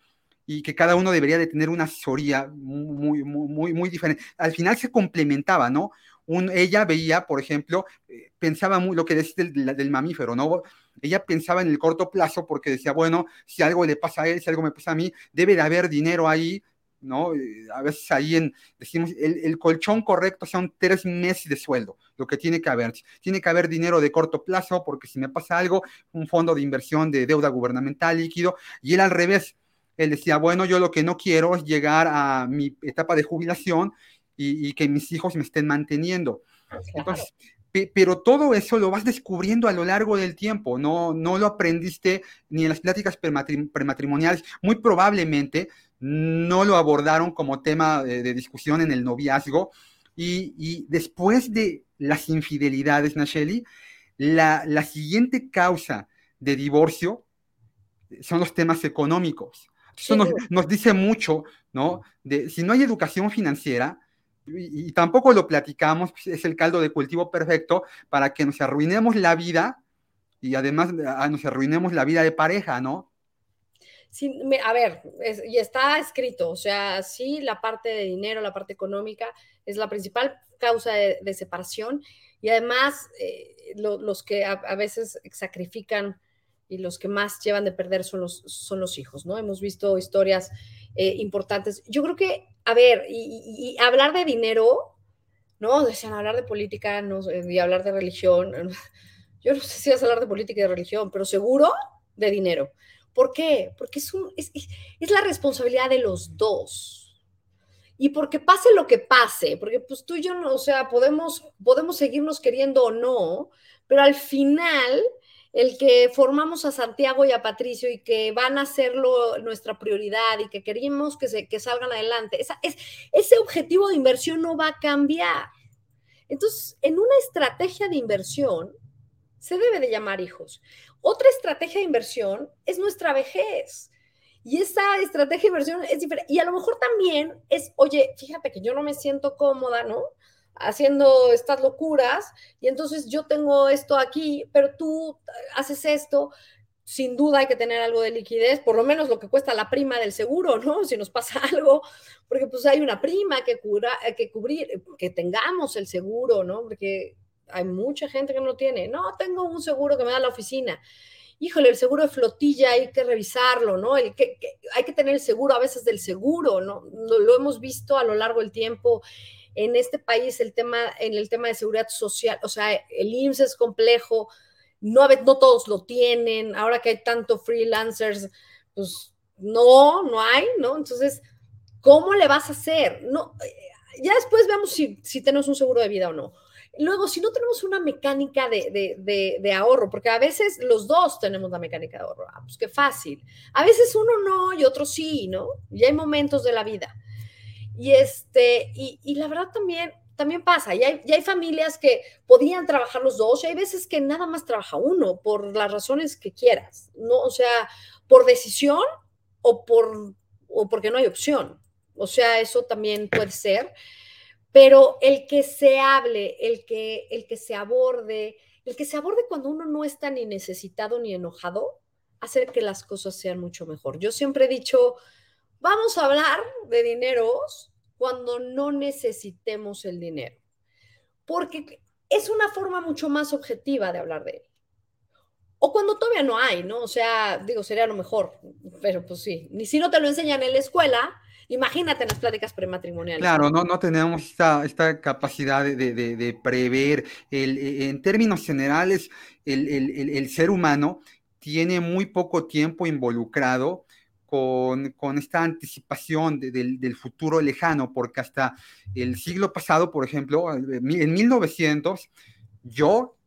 y que cada uno debería de tener una asesoría muy, muy, muy, diferente. Al final se complementaba, ¿no? Ella veía, por ejemplo, eh, pensaba muy lo que decía del, del, mamífero, ¿no? Ella pensaba en el corto plazo porque decía, bueno, si algo le pasa a él, si algo me pasa a mí, debe de haber dinero ahí ¿no? Eh, a veces ahí en, decimos, el, colchón correcto son tres meses de sueldo, lo que tiene que haber. Tiene que haber dinero de corto plazo, porque si me pasa algo, un fondo de inversión de deuda gubernamental líquido, y él al revés, él decía, bueno, yo lo que no quiero es llegar a mi etapa de jubilación y, que mis hijos me estén manteniendo. Entonces, pero todo eso lo vas descubriendo a lo largo del tiempo, no, no lo aprendiste ni en las pláticas prematrimoniales, muy probablemente no lo abordaron como tema de, discusión en el noviazgo. Y, después de las infidelidades, Nacheli, la, la, siguiente causa de divorcio son los temas económicos. Eso nos, dice mucho, ¿no? De, si no hay educación financiera, y, tampoco lo platicamos, pues, es el caldo de cultivo perfecto para que nos arruinemos la vida y además nos arruinemos la vida de pareja, ¿no? A ver, y está escrito, o sea, sí, la parte de dinero, la parte económica es la principal causa de, separación y además eh, los que a, veces sacrifican y los que más llevan de perder son los, son los hijos, ¿no? Hemos visto historias eh, importantes. Yo creo que, a ver, y, hablar de dinero, ¿no? Decían hablar de política no, y hablar de religión. Yo no sé si vas a hablar de política y de religión, pero seguro de dinero. ¿Por qué? Porque es, la responsabilidad de los dos. Y porque pase lo que pase, porque pues tú y yo, o sea, podemos, podemos seguirnos queriendo o no, pero al final el que formamos a Santiago y a Patricio y que van a hacerlo nuestra prioridad y que queremos que, se, que salgan adelante, ese objetivo de inversión no va a cambiar. Entonces, en una estrategia de inversión, se debe de llamar hijos. Otra estrategia de inversión es nuestra vejez. Y esa estrategia de inversión es diferente. Y a lo mejor también es, oye, fíjate que yo no me siento cómoda, ¿no? Haciendo estas locuras y entonces yo tengo esto aquí, pero tú haces esto. Sin duda hay que tener algo de liquidez, por lo menos lo que cuesta la prima del seguro, ¿no? Si nos pasa algo, porque pues hay una prima que, cura, que cubrir, que tengamos el seguro, ¿no? Porque hay mucha gente que no tiene. No, tengo un seguro que me da la oficina. Híjole, el seguro de flotilla hay que revisarlo, ¿no? El hay que tener el seguro a veces del seguro, ¿no? Lo, hemos visto a lo largo del tiempo. en este país el tema, en el tema de seguridad social, o sea, el IMSS es complejo, no, no todos lo tienen, ahora que hay tanto freelancers, pues no, no hay, ¿no? Entonces, ¿cómo le vas a hacer? No, ya después vemos si, si tenemos un seguro de vida o no. Luego, si no tenemos una mecánica de, ahorro, porque a veces los dos tenemos la mecánica de ahorro, ah, pues qué fácil. A veces uno no y otro sí, ¿no? Y hay momentos de la vida. Y, este, y, la verdad también, también pasa, y hay, y hay, familias que podían trabajar los dos, y hay veces que nada más trabaja uno, por las razones que quieras, ¿no? O sea, por decisión o, por, o porque no hay opción. O sea, eso también puede ser pero el que se hable, el que, el que se aborde, el que se aborde cuando uno no está ni necesitado ni enojado, hace que las cosas sean mucho mejor. Yo siempre he dicho, vamos a hablar de dineros cuando no necesitemos el dinero, porque es una forma mucho más objetiva de hablar de él. O cuando todavía no hay, ¿no? O sea, digo, sería lo mejor, pero pues sí, ni si no te lo enseñan en la escuela, Imagínate las pláticas prematrimoniales. Claro, no, no tenemos esta, esta capacidad de, de, de prever. El, e, en términos generales, el, el, el, ser humano tiene muy poco tiempo involucrado con, con esta anticipación del, del, futuro lejano, porque hasta el siglo pasado, por ejemplo, en 1900, yo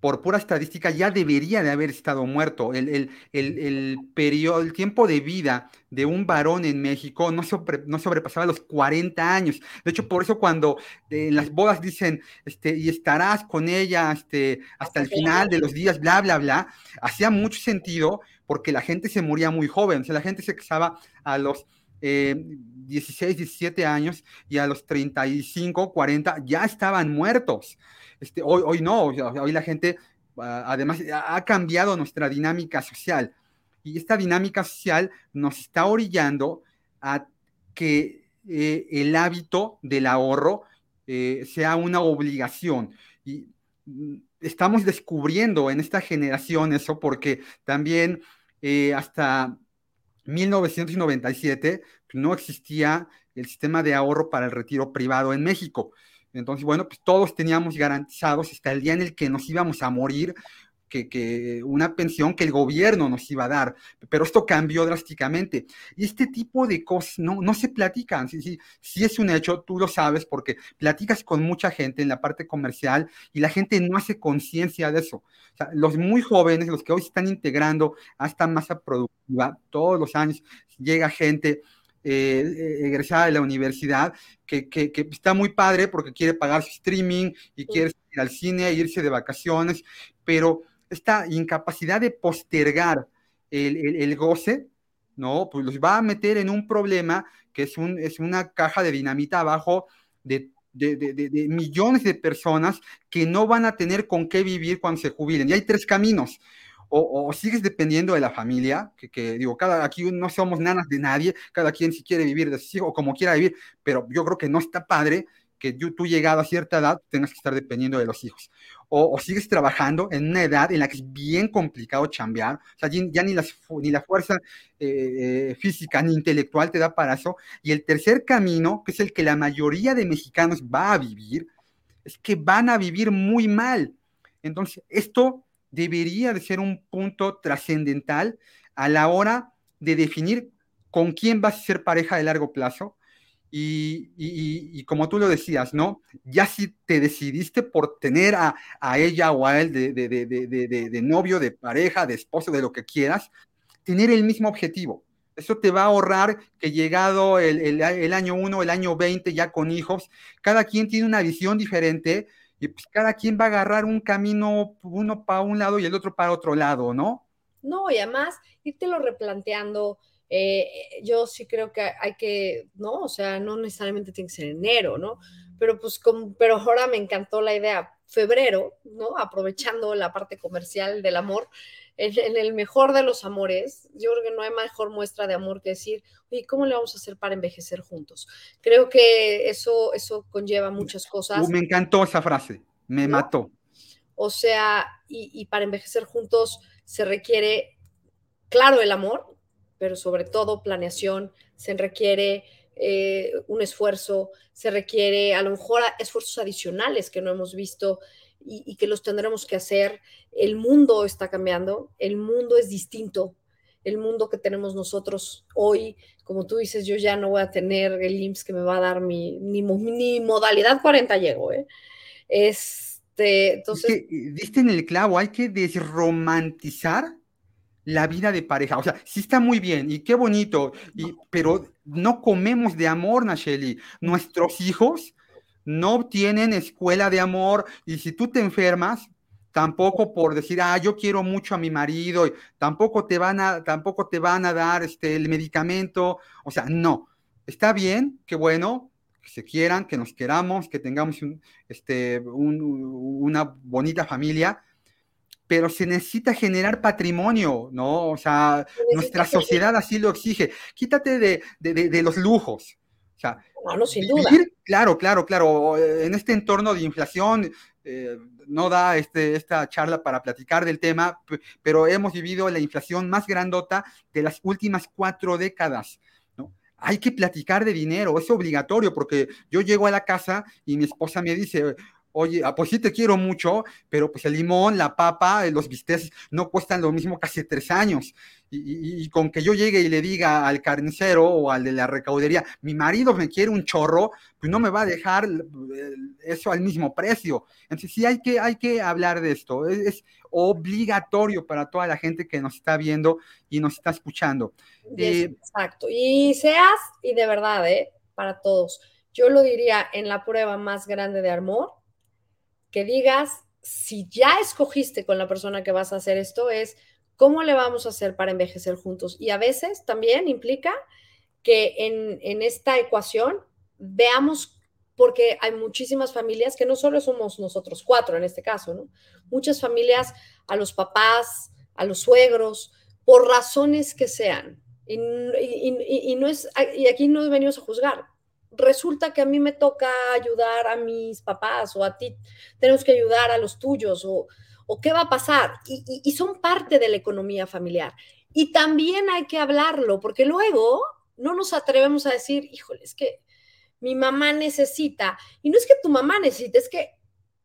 por pura estadística, ya debería de haber estado muerto. El, el, el, periodo, el tiempo de vida de un varón en México no, no sobrepasaba los 40 años. De hecho, por eso cuando en las bodas dicen, este, y estarás con ella este, hasta el final de los días, bla, bla, bla, hacía mucho sentido porque la gente se moría muy joven. O sea, la gente se casaba a los 16, eh, 17 años y a los 35, 40 ya estaban muertos. Este, hoy, hoy no, hoy la gente, ah, además, ha cambiado nuestra dinámica social. Y esta dinámica social nos está orillando a que eh, el hábito del ahorro eh, sea una obligación. Y mm, estamos descubriendo en esta generación eso porque también eh, hasta 1997 no existía el sistema de ahorro para el retiro privado en México. Entonces, bueno, pues todos teníamos garantizados hasta el día en el que nos íbamos a morir, que, una pensión que el gobierno nos iba a dar, pero esto cambió drásticamente. Y este tipo de cosas no, no se platican, sí, sí, sí es un hecho, tú lo sabes, porque platicas con mucha gente en la parte comercial y la gente no hace conciencia de eso. O sea, los muy jóvenes, los que hoy se están integrando a esta masa productiva, todos los años llega gente eh, egresada de la universidad, que, que, está muy padre porque quiere pagar su streaming y quiere ir al cine, irse de vacaciones, pero esta incapacidad de postergar el, el, goce, ¿no? Pues los va a meter en un problema que es, un, es una caja de dinamita abajo de de, millones de personas que no van a tener con qué vivir cuando se jubilen. Y hay tres caminos o, sigues dependiendo de la familia, que, digo, cada, aquí no somos nanas de nadie, cada quien si quiere vivir de sus hijos o como quiera vivir, pero yo creo que no está padre que tú, llegado a cierta edad tengas que estar dependiendo de los hijos. O, sigues trabajando en una edad en la que es bien complicado chambear, o sea, ya ni, ni la fuerza eh, física ni intelectual te da para eso. Y el tercer camino, que es el que la mayoría de mexicanos va a vivir, es que van a vivir muy mal. Entonces, esto debería de ser un punto trascendental a la hora de definir con quién vas a ser pareja de largo plazo. Y, como tú lo decías, ¿no? Ya si te decidiste por tener a, ella o a él de, novio, de pareja, de esposo, de lo que quieras, tener el mismo objetivo. Eso te va a ahorrar que llegado el, año 1, el año 20, ya con hijos, cada quien tiene una visión diferente y pues cada quien va a agarrar un camino, uno para un lado y el otro para otro lado, ¿no? No, y además, lo replanteando, eh, yo sí creo que hay que, ¿no? O sea, no necesariamente tiene que ser enero, ¿no? Pero pues, como, pero ahora me encantó la idea, febrero, ¿no? Aprovechando la parte comercial del amor, en, el mejor de los amores, yo creo que no hay mejor muestra de amor que decir, oye, ¿cómo le vamos a hacer para envejecer juntos? Creo que eso, eso conlleva muchas cosas. Uh, me encantó esa frase, me mató. O sea, y, para envejecer juntos se requiere, claro, el amor, pero sobre todo planeación, se requiere eh, un esfuerzo, se requiere a lo mejor esfuerzos adicionales que no hemos visto y, que los tendremos que hacer. El mundo está cambiando, el mundo es distinto. El mundo que tenemos nosotros hoy, como tú dices, yo ya no voy a tener el IMSS que me va a dar mi, ni, modalidad 40 llego, ¿eh? Este, entonces... Es diste en el clavo, hay que desromantizar la vida de pareja. O sea, sí está muy bien y qué bonito, y, pero no comemos de amor, Nacheli. Nuestros hijos no tienen escuela de amor y si tú te enfermas, tampoco por decir, ah, yo quiero mucho a mi marido, y tampoco te van a, tampoco te van a dar este, el medicamento. O sea, no. Está bien, qué bueno, que se quieran, que nos queramos, que tengamos este, una bonita familia, pero se necesita generar patrimonio, ¿no? O sea, nuestra sociedad así lo exige. Quítate de, de, los lujos. O sea, no, sin duda. claro, claro, claro. En este entorno de inflación, eh, no da este, esta charla para platicar del tema, pero hemos vivido la inflación más grandota de las últimas cuatro décadas. ¿no? Hay que platicar de dinero, es obligatorio, porque yo llego a la casa y mi esposa me dice, oye, ah, pues sí te quiero mucho, pero pues el limón, la papa, eh, los bistecs no cuestan lo mismo casi tres años. Y, con que yo llegue y le diga al carnicero o al de la recaudería, mi marido me quiere un chorro, pues no me va a dejar eso al mismo precio. Entonces sí hay que, hay que hablar de esto. Es, obligatorio para toda la gente que nos está viendo y nos está escuchando. Eh, exacto. Y seas, y de verdad, ¿eh? para todos. Yo lo diría en la prueba más grande de amor, que digas, si ya escogiste con la persona que vas a hacer esto, es cómo le vamos a hacer para envejecer juntos. Y a veces también implica que en, esta ecuación veamos, porque hay muchísimas familias que no solo somos nosotros cuatro en este caso, ¿no? Muchas familias, a los papás, a los suegros, por razones que sean. Y, no es, y aquí no venimos a juzgar, resulta que a mí me toca ayudar a mis papás o a ti tenemos que ayudar a los tuyos o, qué va a pasar. Y, son parte de la economía familiar. Y también hay que hablarlo, porque luego no nos atrevemos a decir, híjole, es que mi mamá necesita. Y no es que tu mamá necesite, es que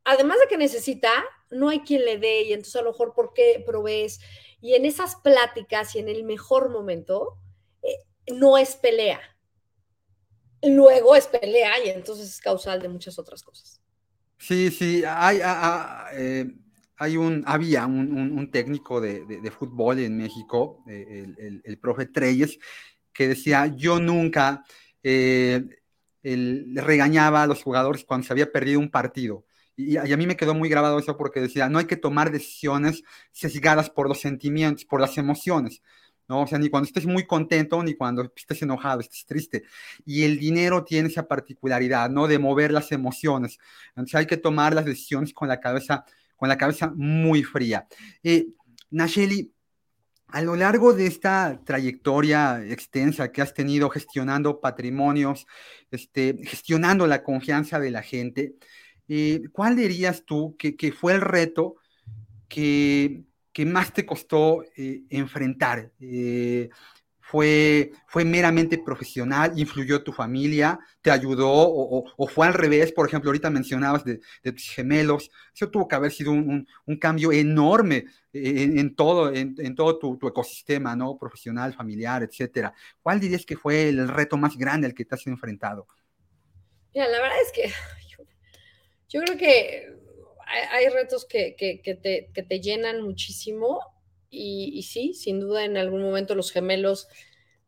además de que necesita, no hay quien le dé y entonces a lo mejor por qué provees. Y en esas pláticas y en el mejor momento, eh, no es pelea luego es pelea y entonces es causal de muchas otras cosas. Sí, sí, hay, eh, hay un, había un, técnico de, fútbol en México, eh, el, profe Treyes, que decía, yo nunca eh, le regañaba a los jugadores cuando se había perdido un partido. Y, y, a mí me quedó muy grabado eso porque decía, no hay que tomar decisiones sesgadas por los sentimientos, por las emociones. ¿No? O sea, ni cuando estés muy contento, ni cuando estés enojado, estés triste. Y el dinero tiene esa particularidad, ¿no? De mover las emociones. Entonces hay que tomar las decisiones con la cabeza, con la cabeza muy fría. Eh, Nacheli, a lo largo de esta trayectoria extensa que has tenido gestionando patrimonios, este, gestionando la confianza de la gente, eh, ¿cuál dirías tú que, que fue el reto que, que más te costó eh, enfrentar? Eh, fue, ¿Fue meramente profesional? ¿Influyó tu familia? ¿Te ayudó? ¿O, fue al revés? Por ejemplo, ahorita mencionabas de, tus gemelos. Eso tuvo que haber sido un, cambio enorme en, todo, en, todo tu, ecosistema, ¿no? Profesional, familiar, etcétera. ¿Cuál dirías que fue el reto más grande al que te has enfrentado? La verdad es que yo creo que hay, retos que, te, llenan muchísimo y, sí, sin duda en algún momento los gemelos,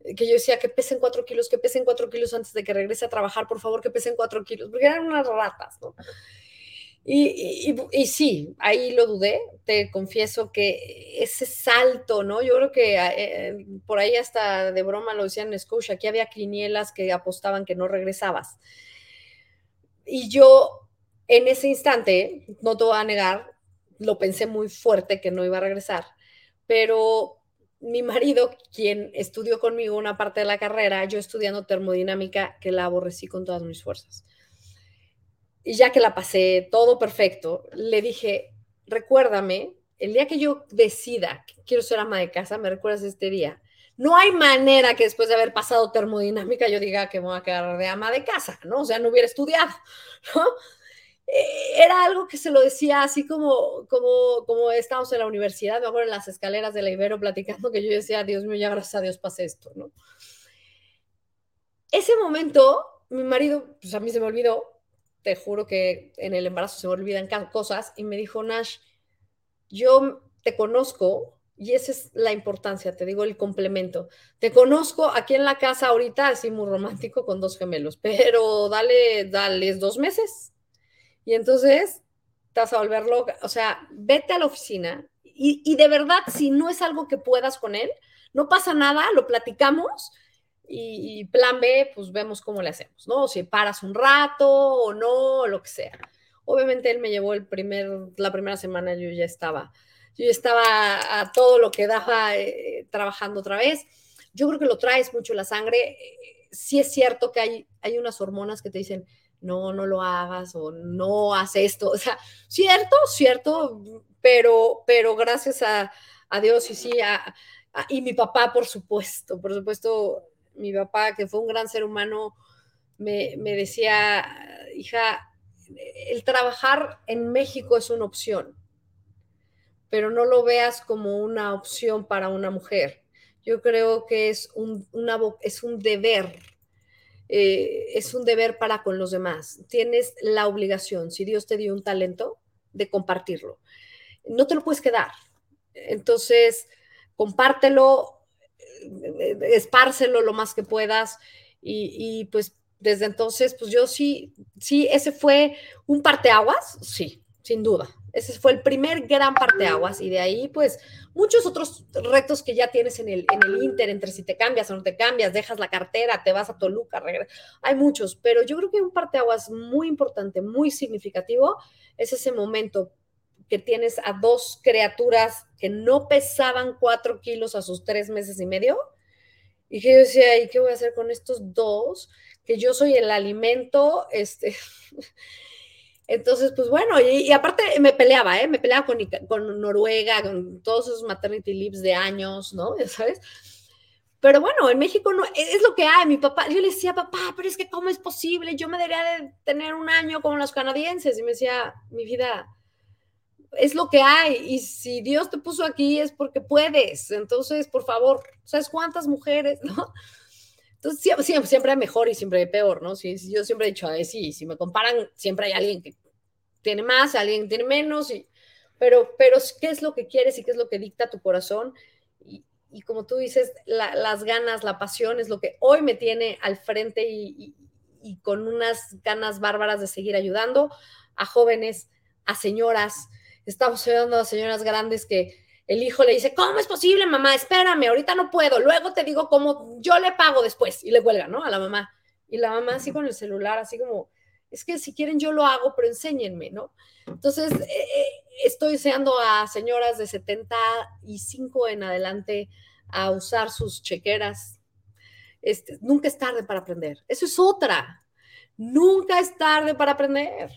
eh, que yo decía que pesen cuatro kilos, que pesen cuatro kilos antes de que regrese a trabajar, por favor, que pesen cuatro kilos, porque eran unas ratas, ¿no? Y, y, sí, ahí lo dudé, te confieso que ese salto, ¿no? Yo creo que eh, por ahí hasta de broma lo decían en Scotia, aquí había quinielas que apostaban que no regresabas. Y yo en ese instante, no te voy a negar, lo pensé muy fuerte que no iba a regresar, pero mi marido, quien estudió conmigo una parte de la carrera, yo estudiando termodinámica, que la aborrecí con todas mis fuerzas. Y ya que la pasé todo perfecto, le dije, recuérdame, el día que yo decida que quiero ser ama de casa, me recuerdas este día. no hay manera que después de haber pasado termodinámica yo diga que me voy a quedar de ama de casa, ¿no? O sea, no hubiera estudiado, ¿no? Eh, era algo que se lo decía así como, como, como estábamos en la universidad, me en las escaleras de la Ibero platicando que yo decía, Dios mío, ya gracias a Dios pasé esto, ¿no? Ese momento, mi marido, pues a mí se me olvidó, te juro que en el embarazo se me olvidan cosas, y me dijo, Nash, yo te conozco y esa es la importancia, te digo el complemento. Te conozco aquí en la casa ahorita, así muy romántico con dos gemelos, pero dale, dale dos meses. Y entonces te vas a volver loca. O sea, vete a la oficina y, y de verdad, si no es algo que puedas con él, no pasa nada, lo platicamos y, y, plan B, pues vemos cómo le hacemos, ¿no? Si paras un rato o no, o lo que sea. Obviamente él me llevó el primer, la primera semana yo ya estaba yo estaba a todo lo que daba eh, trabajando otra vez. Yo creo que lo traes mucho la sangre. sí es cierto que hay, hay unas hormonas que te dicen, no, no lo hagas o no haz esto. O sea, cierto, cierto, pero, pero gracias a, a Dios y sí, y mi papá, por supuesto, por supuesto, mi papá, que fue un gran ser humano, me, me decía, hija, el trabajar en México es una opción pero no lo veas como una opción para una mujer. Yo creo que es un, una, es un deber, eh, es un deber para con los demás. Tienes la obligación, si Dios te dio un talento, de compartirlo. No te lo puedes quedar. Entonces, compártelo, eh, espárcelo lo más que puedas y, y pues desde entonces, pues yo sí, sí, ese fue un parteaguas, sí, sin duda, ese fue el primer gran parteaguas y de ahí pues muchos otros retos que ya tienes en el, en el Inter, entre si te cambias o no te cambias, dejas la cartera, te vas a Toluca. Hay muchos, pero yo creo que un parteaguas muy importante, muy significativo, es ese momento que tienes a dos criaturas que no pesaban cuatro kilos a sus tres meses y medio. Y que yo decía, ¿y qué voy a hacer con estos dos? Que yo soy el alimento, este, Entonces, pues bueno, y, aparte me peleaba, ¿eh? Me peleaba con, con, Noruega, con todos esos maternity leaves de años, ¿no? Ya sabes. Pero bueno, en México no, es lo que hay. Mi papá, yo le decía, papá, pero es que ¿cómo es posible? Yo me debería de tener un año como los canadienses. Y me decía, mi vida, es lo que hay. Y si Dios te puso aquí es porque puedes. Entonces, por favor, ¿sabes cuántas mujeres, no? Siempre, siempre hay mejor y siempre hay peor, ¿no? Sí, yo siempre he dicho, sí, si me comparan, siempre hay alguien que tiene más, alguien que tiene menos, y, pero, pero ¿qué es lo que quieres y qué es lo que dicta tu corazón? Y, y como tú dices, las ganas, la pasión es lo que hoy me tiene al frente y, y, con unas ganas bárbaras de seguir ayudando a jóvenes, a señoras. Estamos ayudando a señoras grandes que el hijo le dice, ¿cómo es posible, mamá? Espérame, ahorita no puedo, luego te digo cómo, yo le pago después. Y le cuelga, ¿no? A la mamá. Y la mamá así con el celular, así como, es que si quieren yo lo hago, pero enséñenme, ¿no? Entonces, eh, eh, estoy enseñando a señoras de 75 en adelante a usar sus chequeras. Este, nunca es tarde para aprender. Eso es otra. Nunca es tarde para aprender.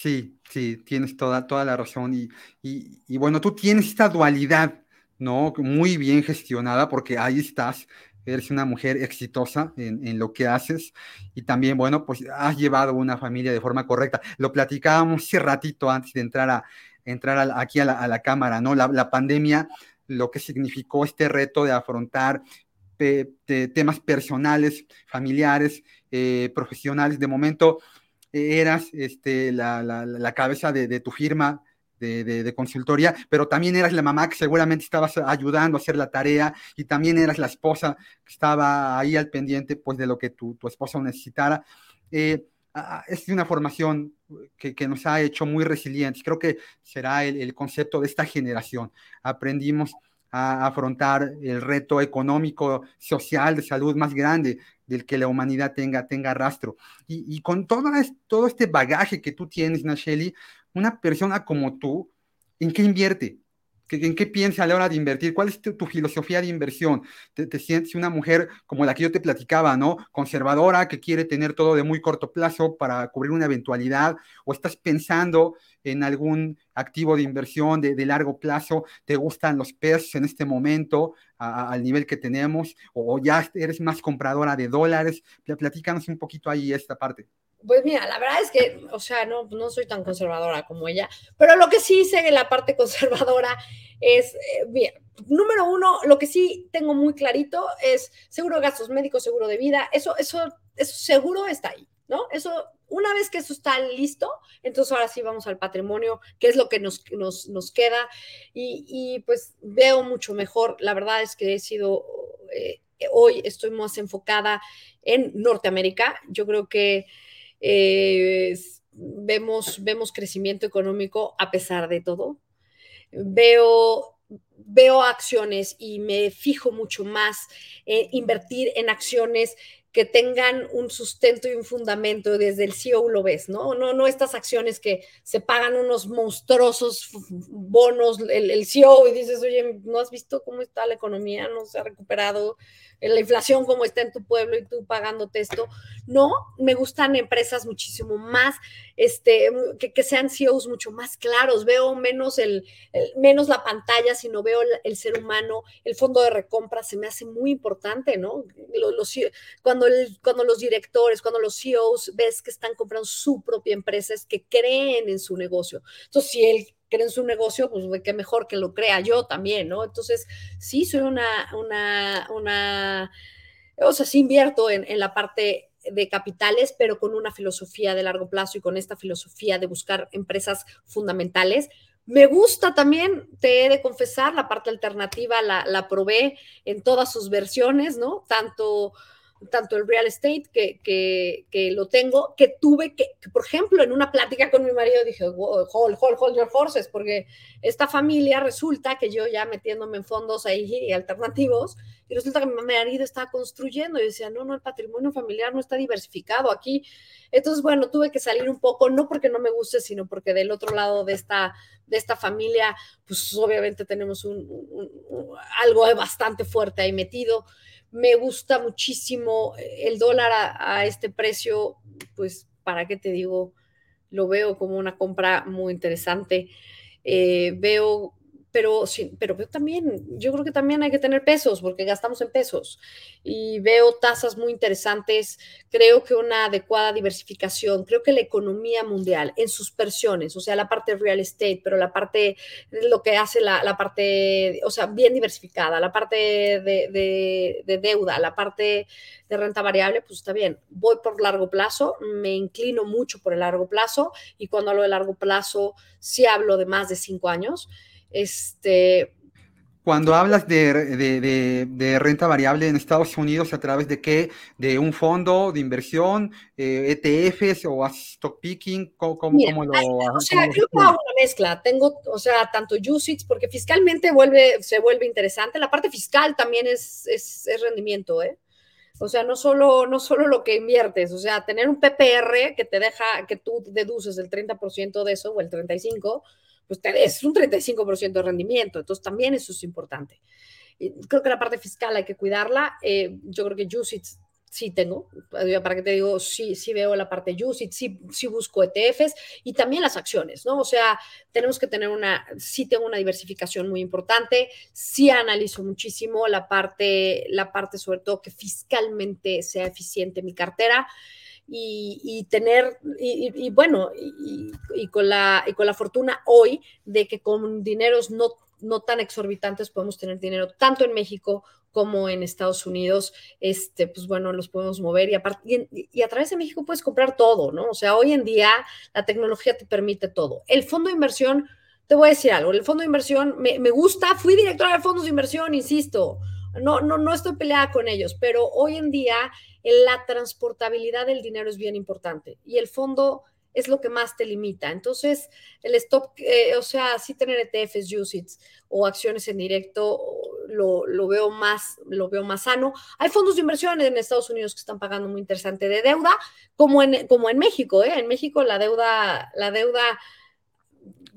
Sí, sí, tienes toda, toda la razón. Y, y, bueno, tú tienes esta dualidad, ¿no? Muy bien gestionada porque ahí estás, eres una mujer exitosa en, en, lo que haces y también, bueno, pues has llevado una familia de forma correcta. Lo platicábamos hace ratito antes de entrar, a, entrar aquí a la, a la, cámara, ¿no? La, la, pandemia, lo que significó este reto de afrontar temas personales, familiares, eh, profesionales. De momento, eras este, la, la, la cabeza de, de, tu firma de, de, consultoría, pero también eras la mamá que seguramente estabas ayudando a hacer la tarea y también eras la esposa que estaba ahí al pendiente pues, de lo que tu, tu esposo necesitara. Eh, es una formación que, que, nos ha hecho muy resilientes. Creo que será el, el concepto de esta generación. Aprendimos a afrontar el reto económico, social, de salud más grande del que la humanidad tenga, tenga rastro. Y, y con todo, todo este bagaje que tú tienes, Nacheli, una persona como tú, ¿en qué invierte? ¿En qué piensa a la hora de invertir? ¿Cuál es tu, filosofía de inversión? ¿Te, ¿Te, sientes una mujer como la que yo te platicaba, ¿no? Conservadora, que quiere tener todo de muy corto plazo para cubrir una eventualidad, o estás pensando en algún activo de inversión de, de largo plazo, te gustan los pesos en este momento, al nivel que tenemos o ya eres más compradora de dólares? Platícanos un poquito ahí esta parte. Pues mira, la verdad es que, o sea, no, no soy tan conservadora como ella, pero lo que sí sé en la parte conservadora es, eh, bien, número uno, lo que sí tengo muy clarito es seguro de gastos médicos, seguro de vida, eso, eso, eso seguro está ahí, ¿no? Eso, una vez que eso está listo, entonces ahora sí vamos al patrimonio, que es lo que nos, nos, nos queda, y, y, pues veo mucho mejor, la verdad es que he sido, eh, hoy estoy más enfocada en Norteamérica, yo creo que eh, vemos, vemos crecimiento económico a pesar de todo. Veo, veo acciones y me fijo mucho más en invertir en acciones que tengan un sustento y un fundamento desde el CEO lo ves, ¿no? No, no estas acciones que se pagan unos monstruosos bonos el, el CEO y dices, oye, ¿no has visto cómo está la economía? No se ha recuperado la inflación como está en tu pueblo y tú pagándote esto. No, me gustan empresas muchísimo más, este, que, sean CEOs mucho más claros. Veo menos, el, menos la pantalla, sino veo el, ser humano. El fondo de recompra se me hace muy importante, ¿no? Los, cuando, cuando los directores, cuando los CEOs ves que están comprando su propia empresa, es que creen en su negocio. Entonces, si creen su negocio, pues qué mejor que lo crea yo también, ¿no? Entonces, sí, soy una, una, una, o sea, sí invierto en, en la parte de capitales, pero con una filosofía de largo plazo y con esta filosofía de buscar empresas fundamentales. Me gusta también, te he de confesar, la parte alternativa la, la probé en todas sus versiones, ¿no? Tanto tanto el real estate que, que, que lo tengo, que tuve que, por ejemplo, en una plática con mi marido dije, hold, hold, hold your horses, porque esta familia resulta que yo ya metiéndome en fondos ahí alternativos, y resulta que mi marido estaba construyendo, y decía, no, no, el patrimonio familiar no está diversificado aquí. Entonces, bueno, tuve que salir un poco, no porque no me guste, sino porque del otro lado de esta, de esta familia, pues obviamente tenemos un, algo bastante fuerte ahí metido me gusta muchísimo eh, el dólar a, este precio, pues, ¿para qué te digo? Lo veo como una compra muy interesante. Eh, veo pero, sí, pero también, yo creo que también hay que tener pesos, porque gastamos en pesos. Y veo tasas muy interesantes, creo que una adecuada diversificación, creo que la economía mundial en sus versiones, o sea, la parte real estate, pero la parte, lo que hace la, la parte, o sea, bien diversificada, la parte de, de, de deuda, la parte de renta variable, pues está bien. Voy por largo plazo, me inclino mucho por el largo plazo y cuando hablo de largo plazo, sí hablo de más de cinco años. Este, cuando hablas de, renta variable en Estados Unidos, ¿a través de qué? ¿De un fondo de inversión, ETFs eh, e o stock picking? ¿Cómo, lo O sea, yo hago una mezcla. Tengo, o sea, tanto USITs, porque fiscalmente vuelve, se vuelve interesante. La parte fiscal también es, es, rendimiento, ¿eh? O sea, no solo, no solo lo que inviertes, o sea, tener un PPR que te deja, que tú deduces el 30% de eso o el 35%, pues es un 35% de rendimiento, entonces también eso es importante. Creo que la parte fiscal hay que cuidarla. Eh, yo creo que USIT sí tengo, para que te digo, sí, sí veo la parte USIT, sí, sí busco ETFs y también las acciones, ¿no? O sea, tenemos que tener una, sí tengo una diversificación muy importante, sí analizo muchísimo la parte, la parte sobre todo que fiscalmente sea eficiente mi cartera y, tener, y, bueno, y, con la, y con la fortuna hoy de que con dineros no, no tan exorbitantes podemos tener dinero tanto en México como en Estados Unidos, este, pues bueno, los podemos mover y, y, y, a través de México puedes comprar todo, ¿no? O sea, hoy en día la tecnología te permite todo. El fondo de inversión, te voy a decir algo, el fondo de inversión me, me gusta, fui directora de fondos de inversión, insisto, no, no, no estoy peleada con ellos, pero hoy en día la transportabilidad del dinero es bien importante y el fondo es lo que más te limita. Entonces, el stop, eh, o sea, sí tener ETFs, USITs o acciones en directo, lo, lo, veo más, lo veo más sano. Hay fondos de inversión en Estados Unidos que están pagando muy interesante de deuda, como en, como en México, ¿eh? En México la deuda, la deuda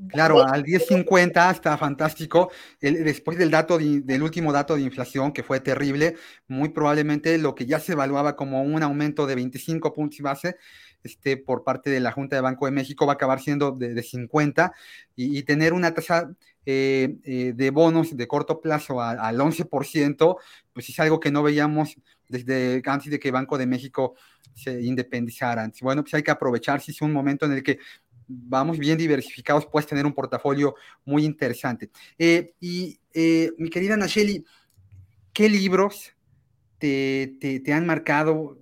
Claro, al 10.50 está fantástico. después del dato del último dato de inflación, que fue terrible, muy probablemente lo que ya se evaluaba como un aumento de 25 puntos base este, por parte de la Junta de Banco de México va a acabar siendo de, 50 y, tener una tasa eh, eh, de bonos de corto plazo al 11%, pues es algo que no veíamos desde antes de que Banco de México se independizara. Bueno, pues hay que aprovechar si es un momento en el que vamos bien diversificados, puedes tener un portafolio muy interesante. Eh, y mi querida Nacheli, ¿qué libros te, te han marcado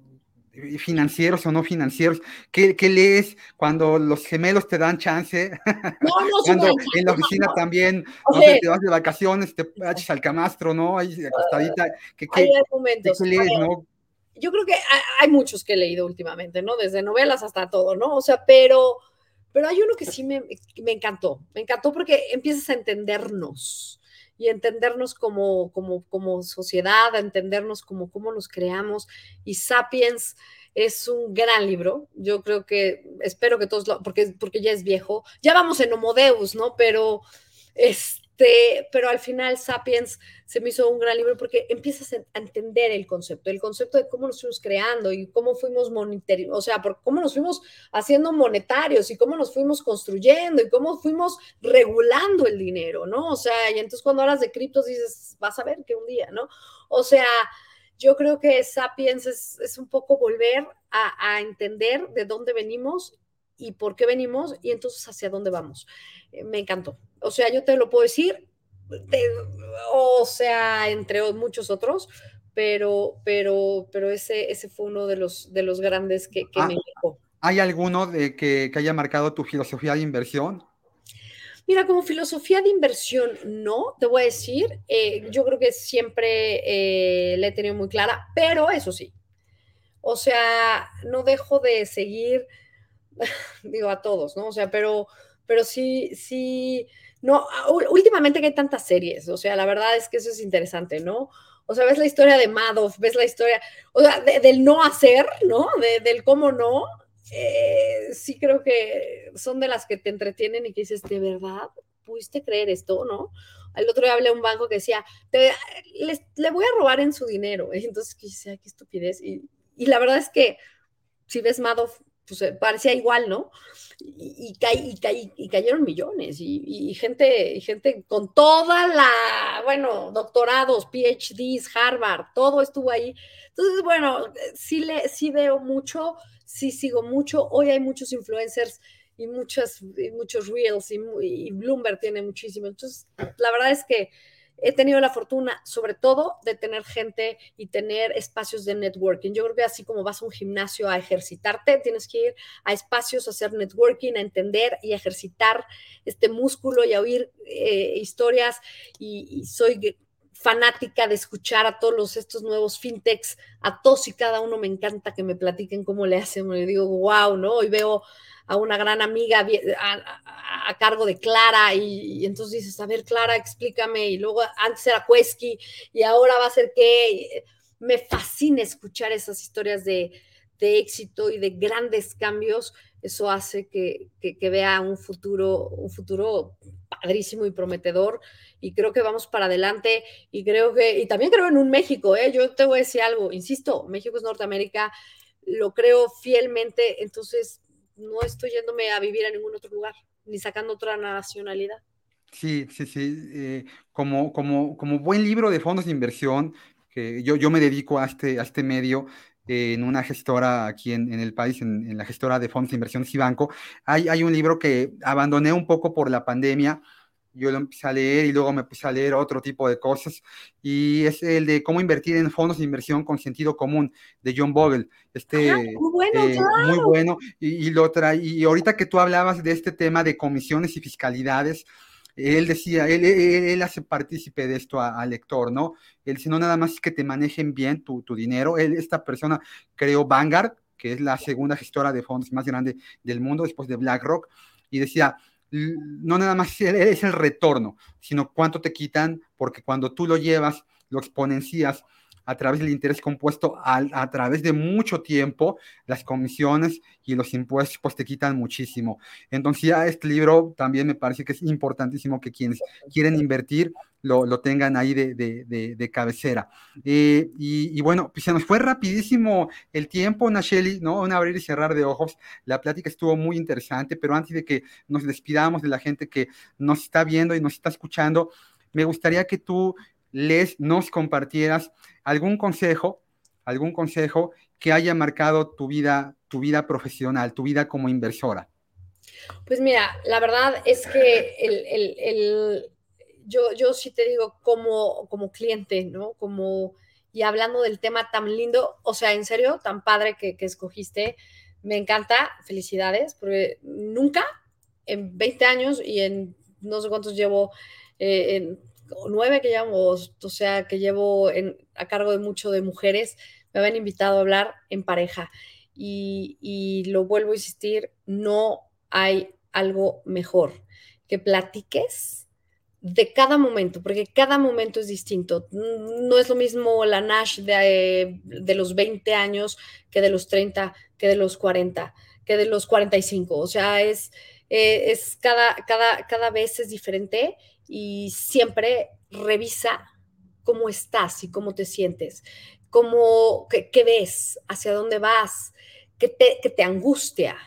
eh, financieros o no financieros, ¿qué, lees cuando los gemelos te dan chance? No, no, cuando en la oficina también, te vas de vacaciones, te echas al camastro, ¿no? Ahí acostadita. ¿Qué, hay momentos. lees, no? Yo creo que hay muchos que he leído últimamente, ¿no? Desde novelas hasta todo, ¿no? O sea, pero, pero hay uno que sí me, me encantó. Me encantó porque empiezas a entendernos y entendernos como, como, como sociedad, a entendernos como cómo nos creamos. Y Sapiens es un gran libro. Yo creo que, espero que todos lo, porque, porque ya es viejo. Ya vamos en Homo Deus, ¿no? Pero es, pero al final Sapiens se me hizo un gran libro porque empiezas a entender el concepto, el concepto de cómo nos fuimos creando y cómo fuimos monetarios, o sea, por cómo nos fuimos haciendo monetarios y cómo nos fuimos construyendo y cómo fuimos regulando el dinero, ¿no? O sea, y entonces cuando hablas de criptos dices, vas a ver que un día, ¿no? O sea, yo creo que Sapiens es, un poco volver a, a entender de dónde venimos y por qué venimos y entonces hacia dónde vamos. Eh, me encantó. O sea, yo te lo puedo decir, o sea, entre muchos otros, pero, pero, pero ese, ese fue uno de los, de los grandes que, ah, me dejó. ¿Hay alguno de que, haya marcado tu filosofía de inversión? Mira, como filosofía de inversión, no, te voy a decir, eh, yo creo que siempre eh, la he tenido muy clara, pero eso sí, o sea, no dejo de seguir, digo a todos, ¿no? O sea, pero, pero sí, sí, no, últimamente que hay tantas series, o sea, la verdad es que eso es interesante, ¿no? O sea, ves la historia de Madoff, ves la historia, o sea, del no hacer, ¿no? del cómo no. Eh, sí creo que son de las que te entretienen y que dices, ¿de verdad pudiste creer esto, no? El otro día hablé a un banco que decía, le voy a robar en su dinero. Y entonces, ¿qué, qué estupidez? Y, y la verdad es que si ves Madoff, pues eh, parecía igual, ¿no? Y, y, cayeron millones y, gente, gente con toda la, bueno, doctorados, PhDs, Harvard, todo estuvo ahí. Entonces, bueno, sí, le, sí veo mucho, sí sigo mucho. Hoy hay muchos influencers y, muchas, muchos reels y Bloomberg tiene muchísimo. Entonces, la verdad es que he tenido la fortuna, sobre todo, de tener gente y tener espacios de networking. Yo creo que así como vas a un gimnasio a ejercitarte, tienes que ir a espacios a hacer networking, a entender y a ejercitar este músculo y a oír eh, historias. Y, soy fanática de escuchar a todos estos nuevos fintechs, a todos y cada uno me encanta que me platiquen cómo le hacen. Me digo, wow, ¿no? Y veo a una gran amiga a, cargo de Clara y, entonces dices, a ver, Clara, explícame. Y luego antes era Cuesqui y ahora va a ser qué. Me fascina escuchar esas historias de, éxito y de grandes cambios. Eso hace que, vea un futuro, un futuro padrísimo y prometedor y creo que vamos para adelante y creo que, y también creo en un México, ¿eh? yo te voy a decir algo, insisto, México es Norteamérica, lo creo fielmente, entonces no estoy yéndome a vivir a ningún otro lugar, ni sacando otra nacionalidad. Sí, sí, sí. Eh, como, como, como buen libro de fondos de inversión, que yo, yo me dedico a este, a este medio, eh, en una gestora aquí en, el país, en, la gestora de fondos de inversión Cibanco, hay, hay un libro que abandoné un poco por la pandemia, yo lo empecé a leer y luego me puse a leer otro tipo de cosas y es el de cómo invertir en fondos de inversión con sentido común de John Bogle. Este, muy bueno, eh, muy bueno. Y, lo trae, y ahorita que tú hablabas de este tema de comisiones y fiscalidades, él decía, él, él, hace partícipe de esto al lector, ¿no? Él, si no nada más es que te manejen bien tu, tu dinero, él, esta persona creó Vanguard, que es la segunda gestora de fondos más grande del mundo después de BlackRock, y decía, no nada más es el retorno, sino cuánto te quitan, porque cuando tú lo llevas, lo exponencias a través del interés compuesto a, través de mucho tiempo, las comisiones y los impuestos pues te quitan muchísimo. Entonces ya este libro también me parece que es importantísimo que quienes quieren invertir lo, lo tengan ahí de, de, de, cabecera. Eh, y, y, bueno, pues se nos fue rapidísimo el tiempo, Nacheli, ¿no? Un abrir y cerrar de ojos. La plática estuvo muy interesante, pero antes de que nos despidamos de la gente que nos está viendo y nos está escuchando, me gustaría que tú les nos compartieras algún consejo, algún consejo que haya marcado tu vida, tu vida profesional, tu vida como inversora. Pues mira, la verdad es que el, yo, yo sí te digo como, como cliente, ¿no? Como, y hablando del tema tan lindo, o sea, en serio, tan padre que, que escogiste, me encanta, felicidades, porque nunca en 20 años y en no sé cuántos llevo, eh, en nueve que llevo, o sea, que llevo a cargo de mucho de mujeres, me habían invitado a hablar en pareja. Y, y lo vuelvo a insistir, no hay algo mejor que platiques de cada momento, porque cada momento es distinto. No es lo mismo la Nash de, de, los 20 años que de los 30, que de los 40, que de los 45. O sea, es, eh, es cada, cada, cada vez es diferente y siempre revisa cómo estás y cómo te sientes, cómo, qué, ves, hacia dónde vas, qué te, angustia.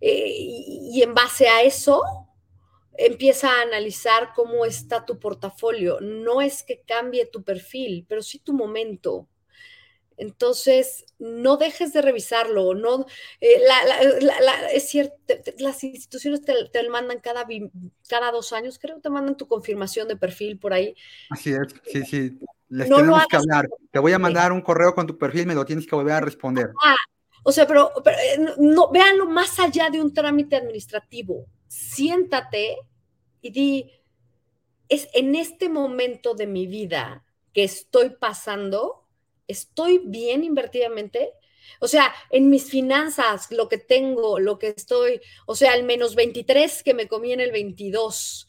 Eh, y, en base a eso, empieza a analizar cómo está tu portafolio. No es que cambie tu perfil, pero sí tu momento. Entonces, no dejes de revisarlo, no, eh, es cierto, las instituciones te, te, mandan cada, cada dos años, creo que te mandan tu confirmación de perfil por ahí. Así es, sí, sí, les tenemos que hablar. Te voy a mandar un correo con tu perfil, me lo tienes que volver a responder. Ah, o sea, pero, eh, no, véanlo más allá de un trámite administrativo. Siéntate y di, es en este momento de mi vida que estoy pasando, ¿estoy bien invertidamente? O sea, en mis finanzas, lo que tengo, lo que estoy, o sea, el menos 23 que me comí en el 22,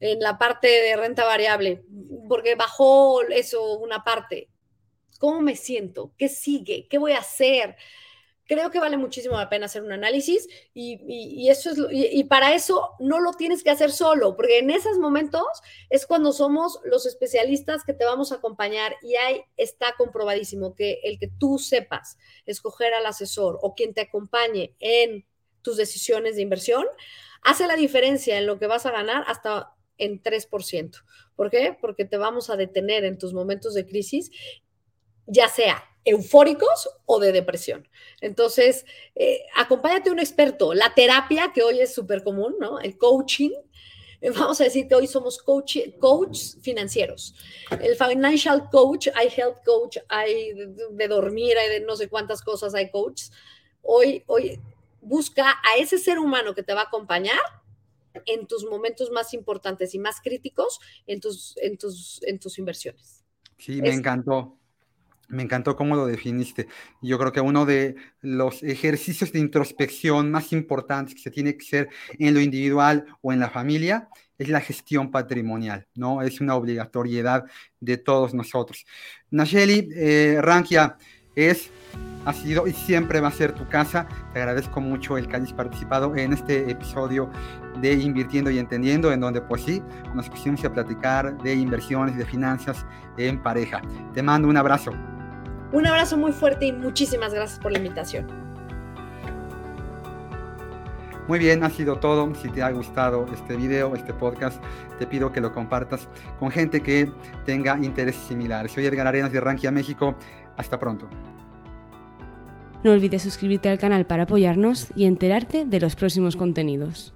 en la parte de renta variable, porque bajó eso una parte. ¿Cómo me siento? ¿Qué sigue? ¿Qué voy a hacer? Creo que vale muchísimo la pena hacer un análisis y, eso es, y, para eso no lo tienes que hacer solo, porque en esos momentos es cuando somos los especialistas que te vamos a acompañar y ahí está comprobadísimo que el que tú sepas escoger al asesor o quien te acompañe en tus decisiones de inversión hace la diferencia en lo que vas a ganar hasta en 3%. ¿Por qué? Porque te vamos a detener en tus momentos de crisis, ya sea eufóricos o de depresión. Entonces, eh, acompáñate a un experto. La terapia, que hoy es súper común, ¿no? El coaching. Eh, vamos a decir que hoy somos coach, coaches financieros. El financial coach, hay health coach, hay de, dormir, hay de no sé cuántas cosas, hay coaches. Hoy, hoy busca a ese ser humano que te va a acompañar en tus momentos más importantes y más críticos en tus, en tus, en tus inversiones. Sí, me encantó. Me encantó cómo lo definiste. Yo creo que uno de los ejercicios de introspección más importantes que se tiene que hacer en lo individual o en la familia es la gestión patrimonial, ¿no? Es una obligatoriedad de todos nosotros. Nayeli eh, Rankia es, ha sido y siempre va a ser tu casa. Te agradezco mucho el que hayas participado en este episodio de Invirtiendo y Entendiendo, en donde pues sí, nos pusimos a platicar de inversiones de finanzas en pareja. Te mando un abrazo. Un abrazo muy fuerte y muchísimas gracias por la invitación. Muy bien, ha sido todo. Si te ha gustado este video, este podcast, te pido que lo compartas con gente que tenga intereses similares. Soy Edgar Arenas de Rankia, México. Hasta pronto. No olvides suscribirte al canal para apoyarnos y enterarte de los próximos contenidos.